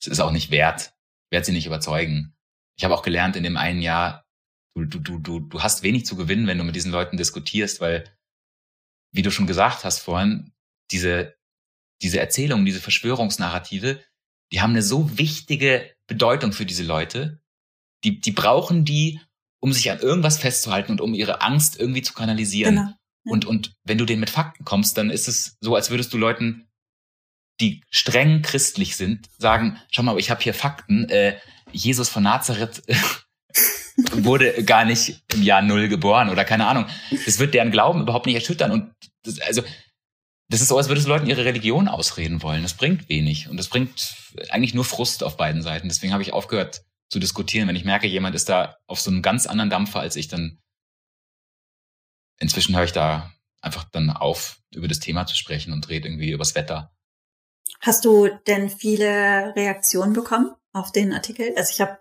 es ist auch nicht wert, wert sie nicht überzeugen. Ich habe auch gelernt in dem einen Jahr, du, du, du, du, du hast wenig zu gewinnen, wenn du mit diesen Leuten diskutierst, weil, wie du schon gesagt hast vorhin, diese, diese Erzählungen, diese Verschwörungsnarrative, die haben eine so wichtige Bedeutung für diese Leute. Die, die brauchen die, um sich an irgendwas festzuhalten und um ihre Angst irgendwie zu kanalisieren. Genau. Ja. Und, und wenn du denen mit Fakten kommst, dann ist es so, als würdest du Leuten, die streng christlich sind, sagen, schau mal, ich habe hier Fakten, äh, Jesus von Nazareth wurde gar nicht im Jahr Null geboren oder keine Ahnung. Das wird deren Glauben überhaupt nicht erschüttern. Und das, also, das ist so, als würdest du Leuten ihre Religion ausreden wollen. Das bringt wenig. Und das bringt eigentlich nur Frust auf beiden Seiten. Deswegen habe ich aufgehört, zu diskutieren. Wenn ich merke, jemand ist da auf so einem ganz anderen Dampfer als ich, dann inzwischen höre ich da einfach dann auf, über das Thema zu sprechen und rede irgendwie übers Wetter. Hast du denn viele Reaktionen bekommen auf den Artikel? Also ich habe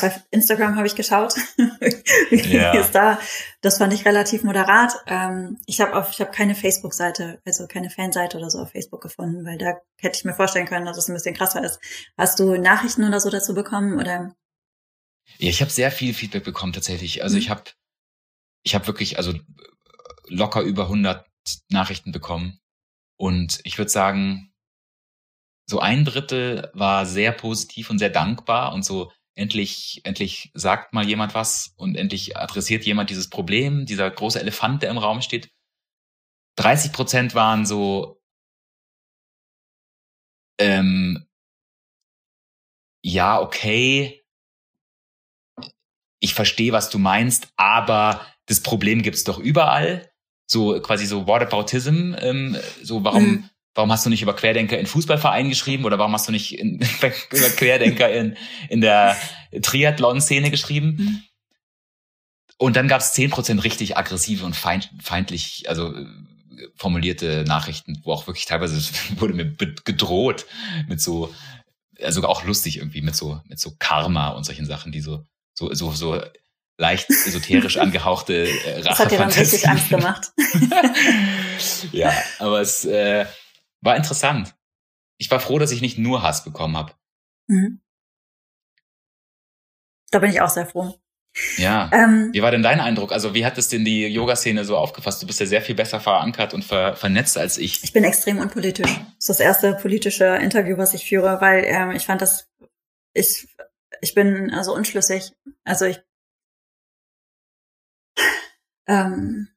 bei Instagram habe ich geschaut. ja. ist da. Das fand ich relativ moderat. Ähm, ich habe auf, ich habe keine Facebook-Seite, also keine Fanseite oder so auf Facebook gefunden, weil da hätte ich mir vorstellen können, dass es ein bisschen krasser ist. Hast du Nachrichten oder so dazu bekommen oder? Ja, ich habe sehr viel Feedback bekommen tatsächlich. Also mhm. ich habe ich habe wirklich also locker über 100 Nachrichten bekommen und ich würde sagen, so ein Drittel war sehr positiv und sehr dankbar und so endlich endlich sagt mal jemand was und endlich adressiert jemand dieses Problem, dieser große Elefant, der im Raum steht. 30 Prozent waren so ähm, ja okay, ich verstehe, was du meinst, aber das Problem gibt's doch überall. So quasi so Whataboutism, ähm, so warum, mhm. warum hast du nicht über Querdenker in Fußballvereinen geschrieben oder warum hast du nicht in, über Querdenker in, in der Triathlon-Szene geschrieben? Mhm. Und dann gab es zehn Prozent richtig aggressive und feind, feindlich, also formulierte Nachrichten, wo auch wirklich teilweise wurde mir gedroht mit so, also auch lustig irgendwie mit so mit so Karma und solchen Sachen, die so so so so leicht esoterisch angehauchte äh, Rache. Das hat dir dann richtig Angst gemacht. ja, aber es äh, war interessant. Ich war froh, dass ich nicht nur Hass bekommen habe. Mhm. Da bin ich auch sehr froh. Ja. Ähm, wie war denn dein Eindruck? Also wie hat es denn die Yoga-Szene so aufgefasst? Du bist ja sehr viel besser verankert und ver vernetzt als ich. Ich bin extrem unpolitisch. Das ist das erste politische Interview, was ich führe, weil ähm, ich fand das, ich, ich bin also unschlüssig. Also ich, ähm,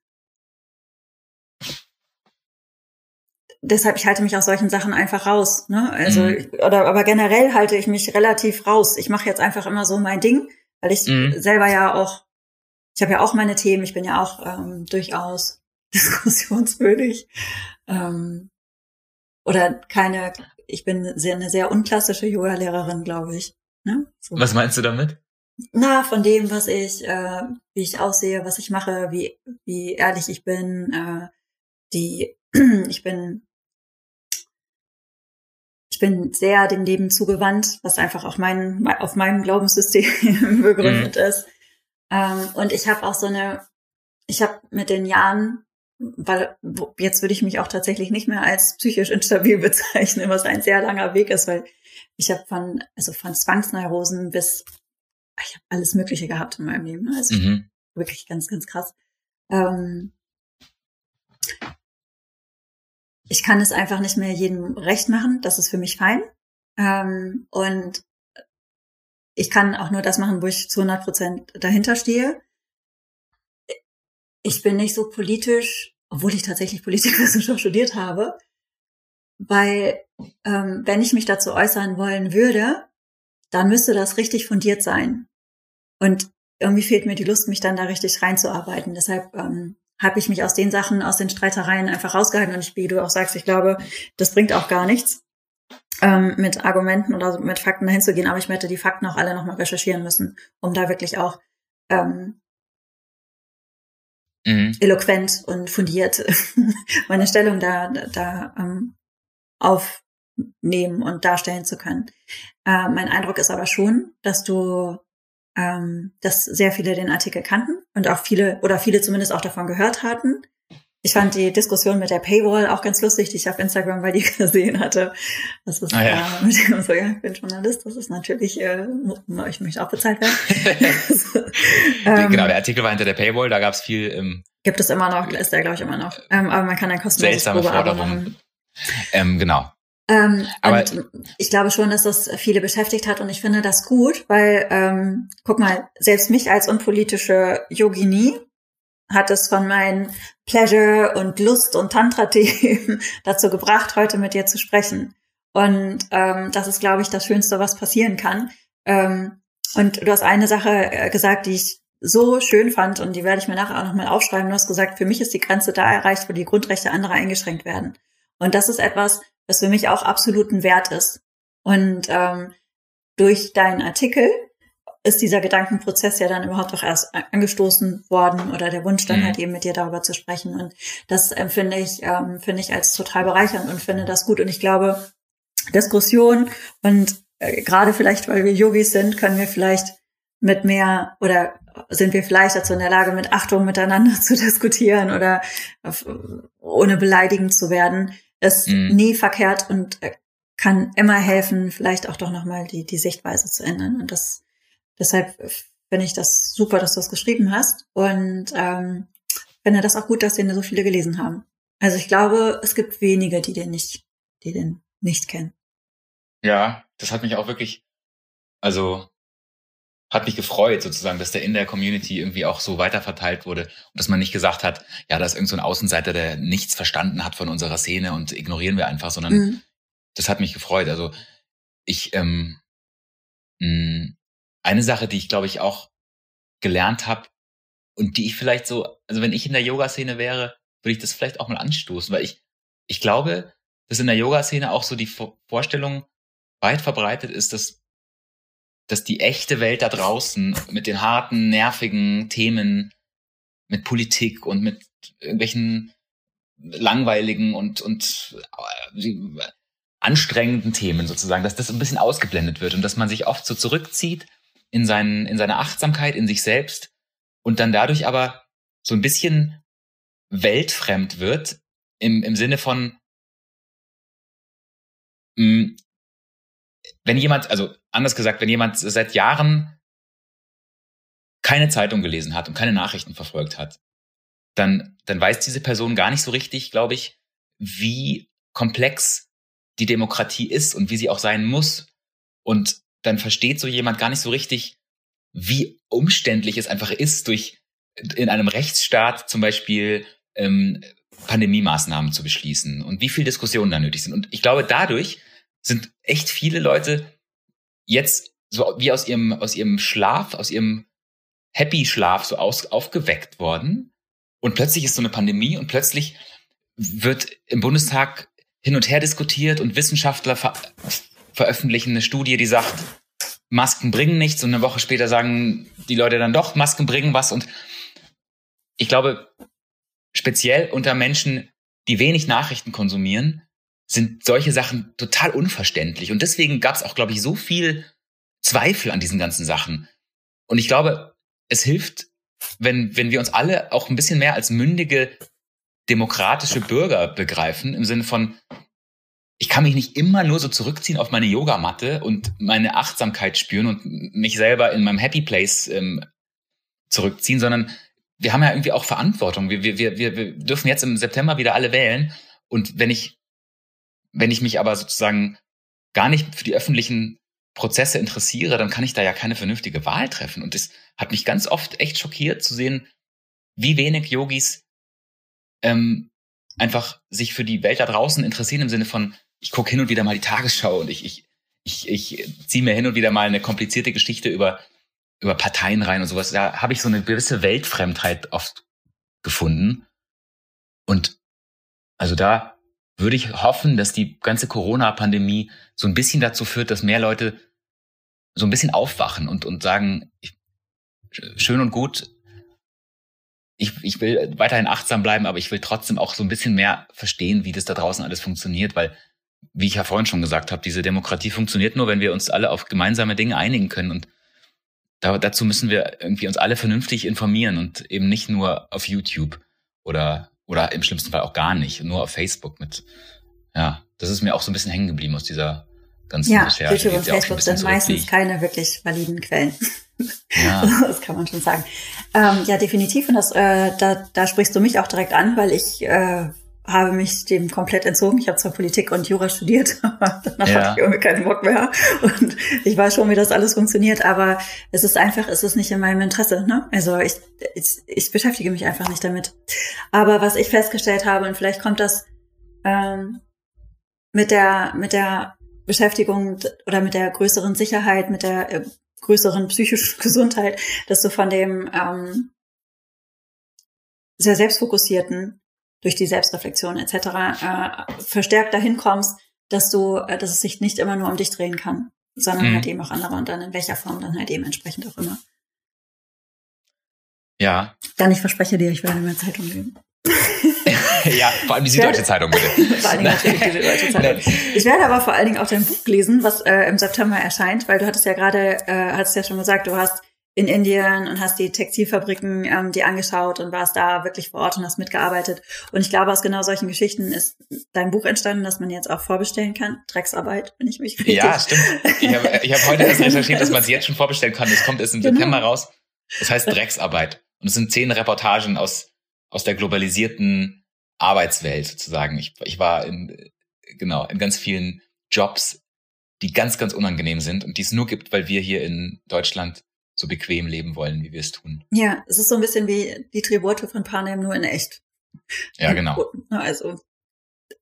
deshalb, ich halte mich aus solchen Sachen einfach raus. Ne? Also, mhm. oder aber generell halte ich mich relativ raus. Ich mache jetzt einfach immer so mein Ding weil ich mhm. selber ja auch, ich habe ja auch meine Themen, ich bin ja auch ähm, durchaus diskussionswürdig. Ähm, oder keine, ich bin sehr, eine sehr unklassische Yoga-Lehrerin, glaube ich. Ne? So. Was meinst du damit? Na, von dem, was ich, äh, wie ich aussehe, was ich mache, wie, wie ehrlich ich bin, äh, die, ich bin ich bin sehr dem Leben zugewandt, was einfach auf, mein, auf meinem Glaubenssystem begründet mhm. ist. Ähm, und ich habe auch so eine, ich habe mit den Jahren, weil jetzt würde ich mich auch tatsächlich nicht mehr als psychisch instabil bezeichnen, was ein sehr langer Weg ist, weil ich habe von, also von Zwangsneurosen bis, ich habe alles Mögliche gehabt in meinem Leben. Also mhm. wirklich ganz, ganz krass. Ähm, ich kann es einfach nicht mehr jedem recht machen. Das ist für mich fein. Ähm, und ich kann auch nur das machen, wo ich zu 100 Prozent dahinter stehe. Ich bin nicht so politisch, obwohl ich tatsächlich Politikwissenschaft studiert habe, weil ähm, wenn ich mich dazu äußern wollen würde, dann müsste das richtig fundiert sein. Und irgendwie fehlt mir die Lust, mich dann da richtig reinzuarbeiten. Deshalb ähm, habe ich mich aus den Sachen, aus den Streitereien einfach rausgehalten. Und ich, wie du auch sagst, ich glaube, das bringt auch gar nichts, ähm, mit Argumenten oder mit Fakten dahin zu gehen. Aber ich hätte die Fakten auch alle nochmal recherchieren müssen, um da wirklich auch ähm, mhm. eloquent und fundiert meine Stellung da, da ähm, aufnehmen und darstellen zu können. Äh, mein Eindruck ist aber schon, dass du ähm, dass sehr viele den Artikel kannten und auch viele oder viele zumindest auch davon gehört hatten. Ich fand die Diskussion mit der Paywall auch ganz lustig, die ich auf Instagram bei dir gesehen hatte. Das ist ah, ja. äh, mit dem so, ja, ich bin Journalist, das ist natürlich, äh, ich möchte auch bezahlt werden. ähm, genau, der Artikel war hinter der Paywall, da gab es viel. Ähm, gibt es immer noch, ist der glaube ich immer noch. Ähm, aber man kann ein kostenloses Seltsame Forderungen. Ähm, genau. Ähm, Aber ich glaube schon, dass das viele beschäftigt hat und ich finde das gut, weil, ähm, guck mal, selbst mich als unpolitische Yogini hat es von meinen Pleasure und Lust und Tantra-Themen dazu gebracht, heute mit dir zu sprechen. Und ähm, das ist, glaube ich, das Schönste, was passieren kann. Ähm, und du hast eine Sache äh, gesagt, die ich so schön fand und die werde ich mir nachher auch nochmal aufschreiben. Du hast gesagt, für mich ist die Grenze da erreicht, wo die Grundrechte anderer eingeschränkt werden. Und das ist etwas, was für mich auch absoluten Wert ist. Und ähm, durch deinen Artikel ist dieser Gedankenprozess ja dann überhaupt auch erst angestoßen worden oder der Wunsch dann mhm. halt eben mit dir darüber zu sprechen. Und das empfinde ich, ähm, finde ich als total bereichernd und finde das gut. Und ich glaube, Diskussion und äh, gerade vielleicht, weil wir Yogis sind, können wir vielleicht mit mehr oder sind wir vielleicht dazu in der Lage, mit Achtung miteinander zu diskutieren oder ohne beleidigend zu werden ist mhm. nie verkehrt und äh, kann immer helfen, vielleicht auch doch nochmal die, die Sichtweise zu ändern. Und das, deshalb finde ich das super, dass du das geschrieben hast. Und ähm, finde das auch gut, dass den so viele gelesen haben. Also ich glaube, es gibt wenige, die den nicht, die den nicht kennen. Ja, das hat mich auch wirklich, also hat mich gefreut, sozusagen, dass der in der Community irgendwie auch so weiterverteilt wurde und dass man nicht gesagt hat, ja, da ist irgend so ein Außenseiter, der nichts verstanden hat von unserer Szene und ignorieren wir einfach, sondern mhm. das hat mich gefreut. Also ich, ähm, mh, mm, eine Sache, die ich glaube ich auch gelernt habe und die ich vielleicht so, also wenn ich in der Yoga-Szene wäre, würde ich das vielleicht auch mal anstoßen, weil ich, ich glaube, dass in der Yoga-Szene auch so die Vorstellung weit verbreitet ist, dass, dass die echte Welt da draußen mit den harten, nervigen Themen, mit Politik und mit irgendwelchen langweiligen und, und äh, anstrengenden Themen sozusagen, dass das ein bisschen ausgeblendet wird und dass man sich oft so zurückzieht in, seinen, in seine Achtsamkeit, in sich selbst und dann dadurch aber so ein bisschen weltfremd wird im, im Sinne von, mh, hm, wenn jemand, also anders gesagt, wenn jemand seit Jahren keine Zeitung gelesen hat und keine Nachrichten verfolgt hat, dann, dann weiß diese Person gar nicht so richtig, glaube ich, wie komplex die Demokratie ist und wie sie auch sein muss. Und dann versteht so jemand gar nicht so richtig, wie umständlich es einfach ist, durch in einem Rechtsstaat zum Beispiel ähm, Pandemie-Maßnahmen zu beschließen und wie viel Diskussionen da nötig sind. Und ich glaube, dadurch sind echt viele Leute jetzt so wie aus ihrem, aus ihrem Schlaf, aus ihrem Happy-Schlaf so aus, aufgeweckt worden. Und plötzlich ist so eine Pandemie und plötzlich wird im Bundestag hin und her diskutiert und Wissenschaftler ver veröffentlichen eine Studie, die sagt, Masken bringen nichts und eine Woche später sagen die Leute dann doch, Masken bringen was und ich glaube, speziell unter Menschen, die wenig Nachrichten konsumieren, sind solche Sachen total unverständlich. Und deswegen gab es auch, glaube ich, so viel Zweifel an diesen ganzen Sachen. Und ich glaube, es hilft, wenn, wenn wir uns alle auch ein bisschen mehr als mündige demokratische Bürger begreifen, im Sinne von, ich kann mich nicht immer nur so zurückziehen auf meine Yogamatte und meine Achtsamkeit spüren und mich selber in meinem Happy Place ähm, zurückziehen, sondern wir haben ja irgendwie auch Verantwortung. Wir, wir, wir, wir dürfen jetzt im September wieder alle wählen. Und wenn ich, wenn ich mich aber sozusagen gar nicht für die öffentlichen Prozesse interessiere, dann kann ich da ja keine vernünftige Wahl treffen. Und das hat mich ganz oft echt schockiert zu sehen, wie wenig Yogis ähm, einfach sich für die Welt da draußen interessieren im Sinne von, ich gucke hin und wieder mal die Tagesschau und ich, ich, ich, ich ziehe mir hin und wieder mal eine komplizierte Geschichte über über Parteien rein und sowas, da habe ich so eine gewisse Weltfremdheit oft gefunden. Und also da würde ich hoffen, dass die ganze Corona-Pandemie so ein bisschen dazu führt, dass mehr Leute so ein bisschen aufwachen und, und sagen, ich, schön und gut, ich, ich will weiterhin achtsam bleiben, aber ich will trotzdem auch so ein bisschen mehr verstehen, wie das da draußen alles funktioniert, weil, wie ich ja vorhin schon gesagt habe, diese Demokratie funktioniert nur, wenn wir uns alle auf gemeinsame Dinge einigen können. Und da, dazu müssen wir irgendwie uns alle vernünftig informieren und eben nicht nur auf YouTube oder, oder im schlimmsten Fall auch gar nicht, nur auf Facebook mit, ja, das ist mir auch so ein bisschen hängen geblieben aus dieser ganzen ja, Recherche. YouTube und Facebook sind meistens keine wirklich validen Quellen. Ja. das kann man schon sagen. Ähm, ja, definitiv. Und das, äh, da, da sprichst du mich auch direkt an, weil ich äh, habe mich dem komplett entzogen. Ich habe zwar Politik und Jura studiert, aber danach ja. hatte ich irgendwie keinen Bock mehr. Und ich weiß schon, wie das alles funktioniert, aber es ist einfach, es ist nicht in meinem Interesse. Ne? Also ich, ich, ich beschäftige mich einfach nicht damit. Aber was ich festgestellt habe, und vielleicht kommt das ähm, mit der, mit der Beschäftigung oder mit der größeren Sicherheit, mit der äh, größeren psychischen Gesundheit, dass du von dem ähm, sehr selbstfokussierten durch die Selbstreflexion etc. Äh, verstärkt dahin kommst, dass du, äh, dass es sich nicht immer nur um dich drehen kann, sondern mhm. halt eben auch andere und dann in welcher Form dann halt eben entsprechend auch immer. Ja. Dann ich verspreche dir, ich werde mehr Zeitung nehmen. ja, vor allem die Süddeutsche Zeitung, bitte. vor allen Dingen natürlich die Süddeutsche Zeitung. Ich werde aber vor allen Dingen auch dein Buch lesen, was äh, im September erscheint, weil du hattest ja gerade, äh, hast ja schon gesagt, du hast in Indien und hast die Textilfabriken ähm, dir angeschaut und warst da wirklich vor Ort und hast mitgearbeitet. Und ich glaube, aus genau solchen Geschichten ist dein Buch entstanden, das man jetzt auch vorbestellen kann. Drecksarbeit, wenn ich mich richtig. Ja, stimmt. Ich habe ich hab heute erst recherchiert, dass man es jetzt schon vorbestellen kann. Es kommt erst im genau. September raus. Das heißt Drecksarbeit. Und es sind zehn Reportagen aus, aus der globalisierten Arbeitswelt sozusagen. Ich, ich war in, genau, in ganz vielen Jobs, die ganz, ganz unangenehm sind und die es nur gibt, weil wir hier in Deutschland so bequem leben wollen, wie wir es tun. Ja, es ist so ein bisschen wie die Tribute von Panem, nur in echt. Ja, genau. Also.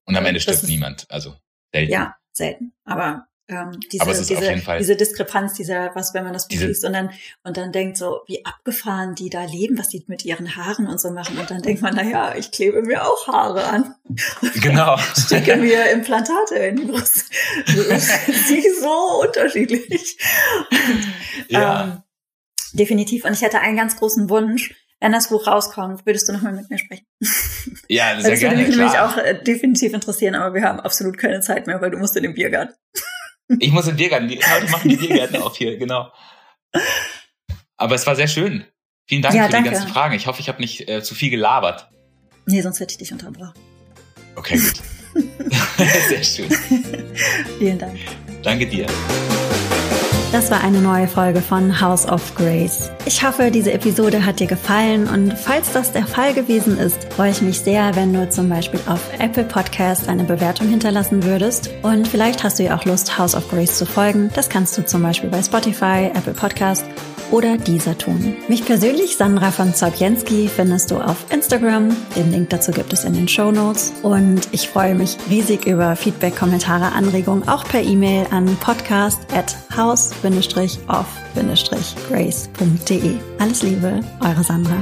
Und am Ende stirbt niemand, also selten. Ja, selten. Aber ähm, diese, diese, diese Diskrepanz, dieser, was, wenn man das Buch liest und dann, und dann denkt so, wie abgefahren die da leben, was die mit ihren Haaren und so machen. Und dann denkt man, na ja, ich klebe mir auch Haare an. Genau. Stecke mir Implantate in die Brust. Sie so unterschiedlich. ja. Ähm, definitiv. Und ich hätte einen ganz großen Wunsch, wenn das Buch rauskommt, würdest du nochmal mit mir sprechen? Ja, sehr das gerne. Das würde mich nämlich auch äh, definitiv interessieren, aber wir haben absolut keine Zeit mehr, weil du musst in den Biergarten. Ich muss in den Biergarten. Die machen die Biergärten auf hier, genau. Aber es war sehr schön. Vielen Dank ja, für danke. die ganzen Fragen. Ich hoffe, ich habe nicht äh, zu viel gelabert. Nee, sonst hätte ich dich unterbrochen. Okay, gut. sehr schön. Vielen Dank. Danke dir. Das war eine neue Folge von House of Grace. Ich hoffe, diese Episode hat dir gefallen und falls das der Fall gewesen ist, freue ich mich sehr, wenn du zum Beispiel auf Apple Podcast eine Bewertung hinterlassen würdest. Und vielleicht hast du ja auch Lust, House of Grace zu folgen. Das kannst du zum Beispiel bei Spotify, Apple Podcast oder dieser tun. Mich persönlich, Sandra von Zobjenski, findest du auf Instagram. Den Link dazu gibt es in den Show Notes. Und ich freue mich riesig über Feedback, Kommentare, Anregungen, auch per E-Mail an podcast at house-off-grace.de. Alles Liebe, eure Sandra.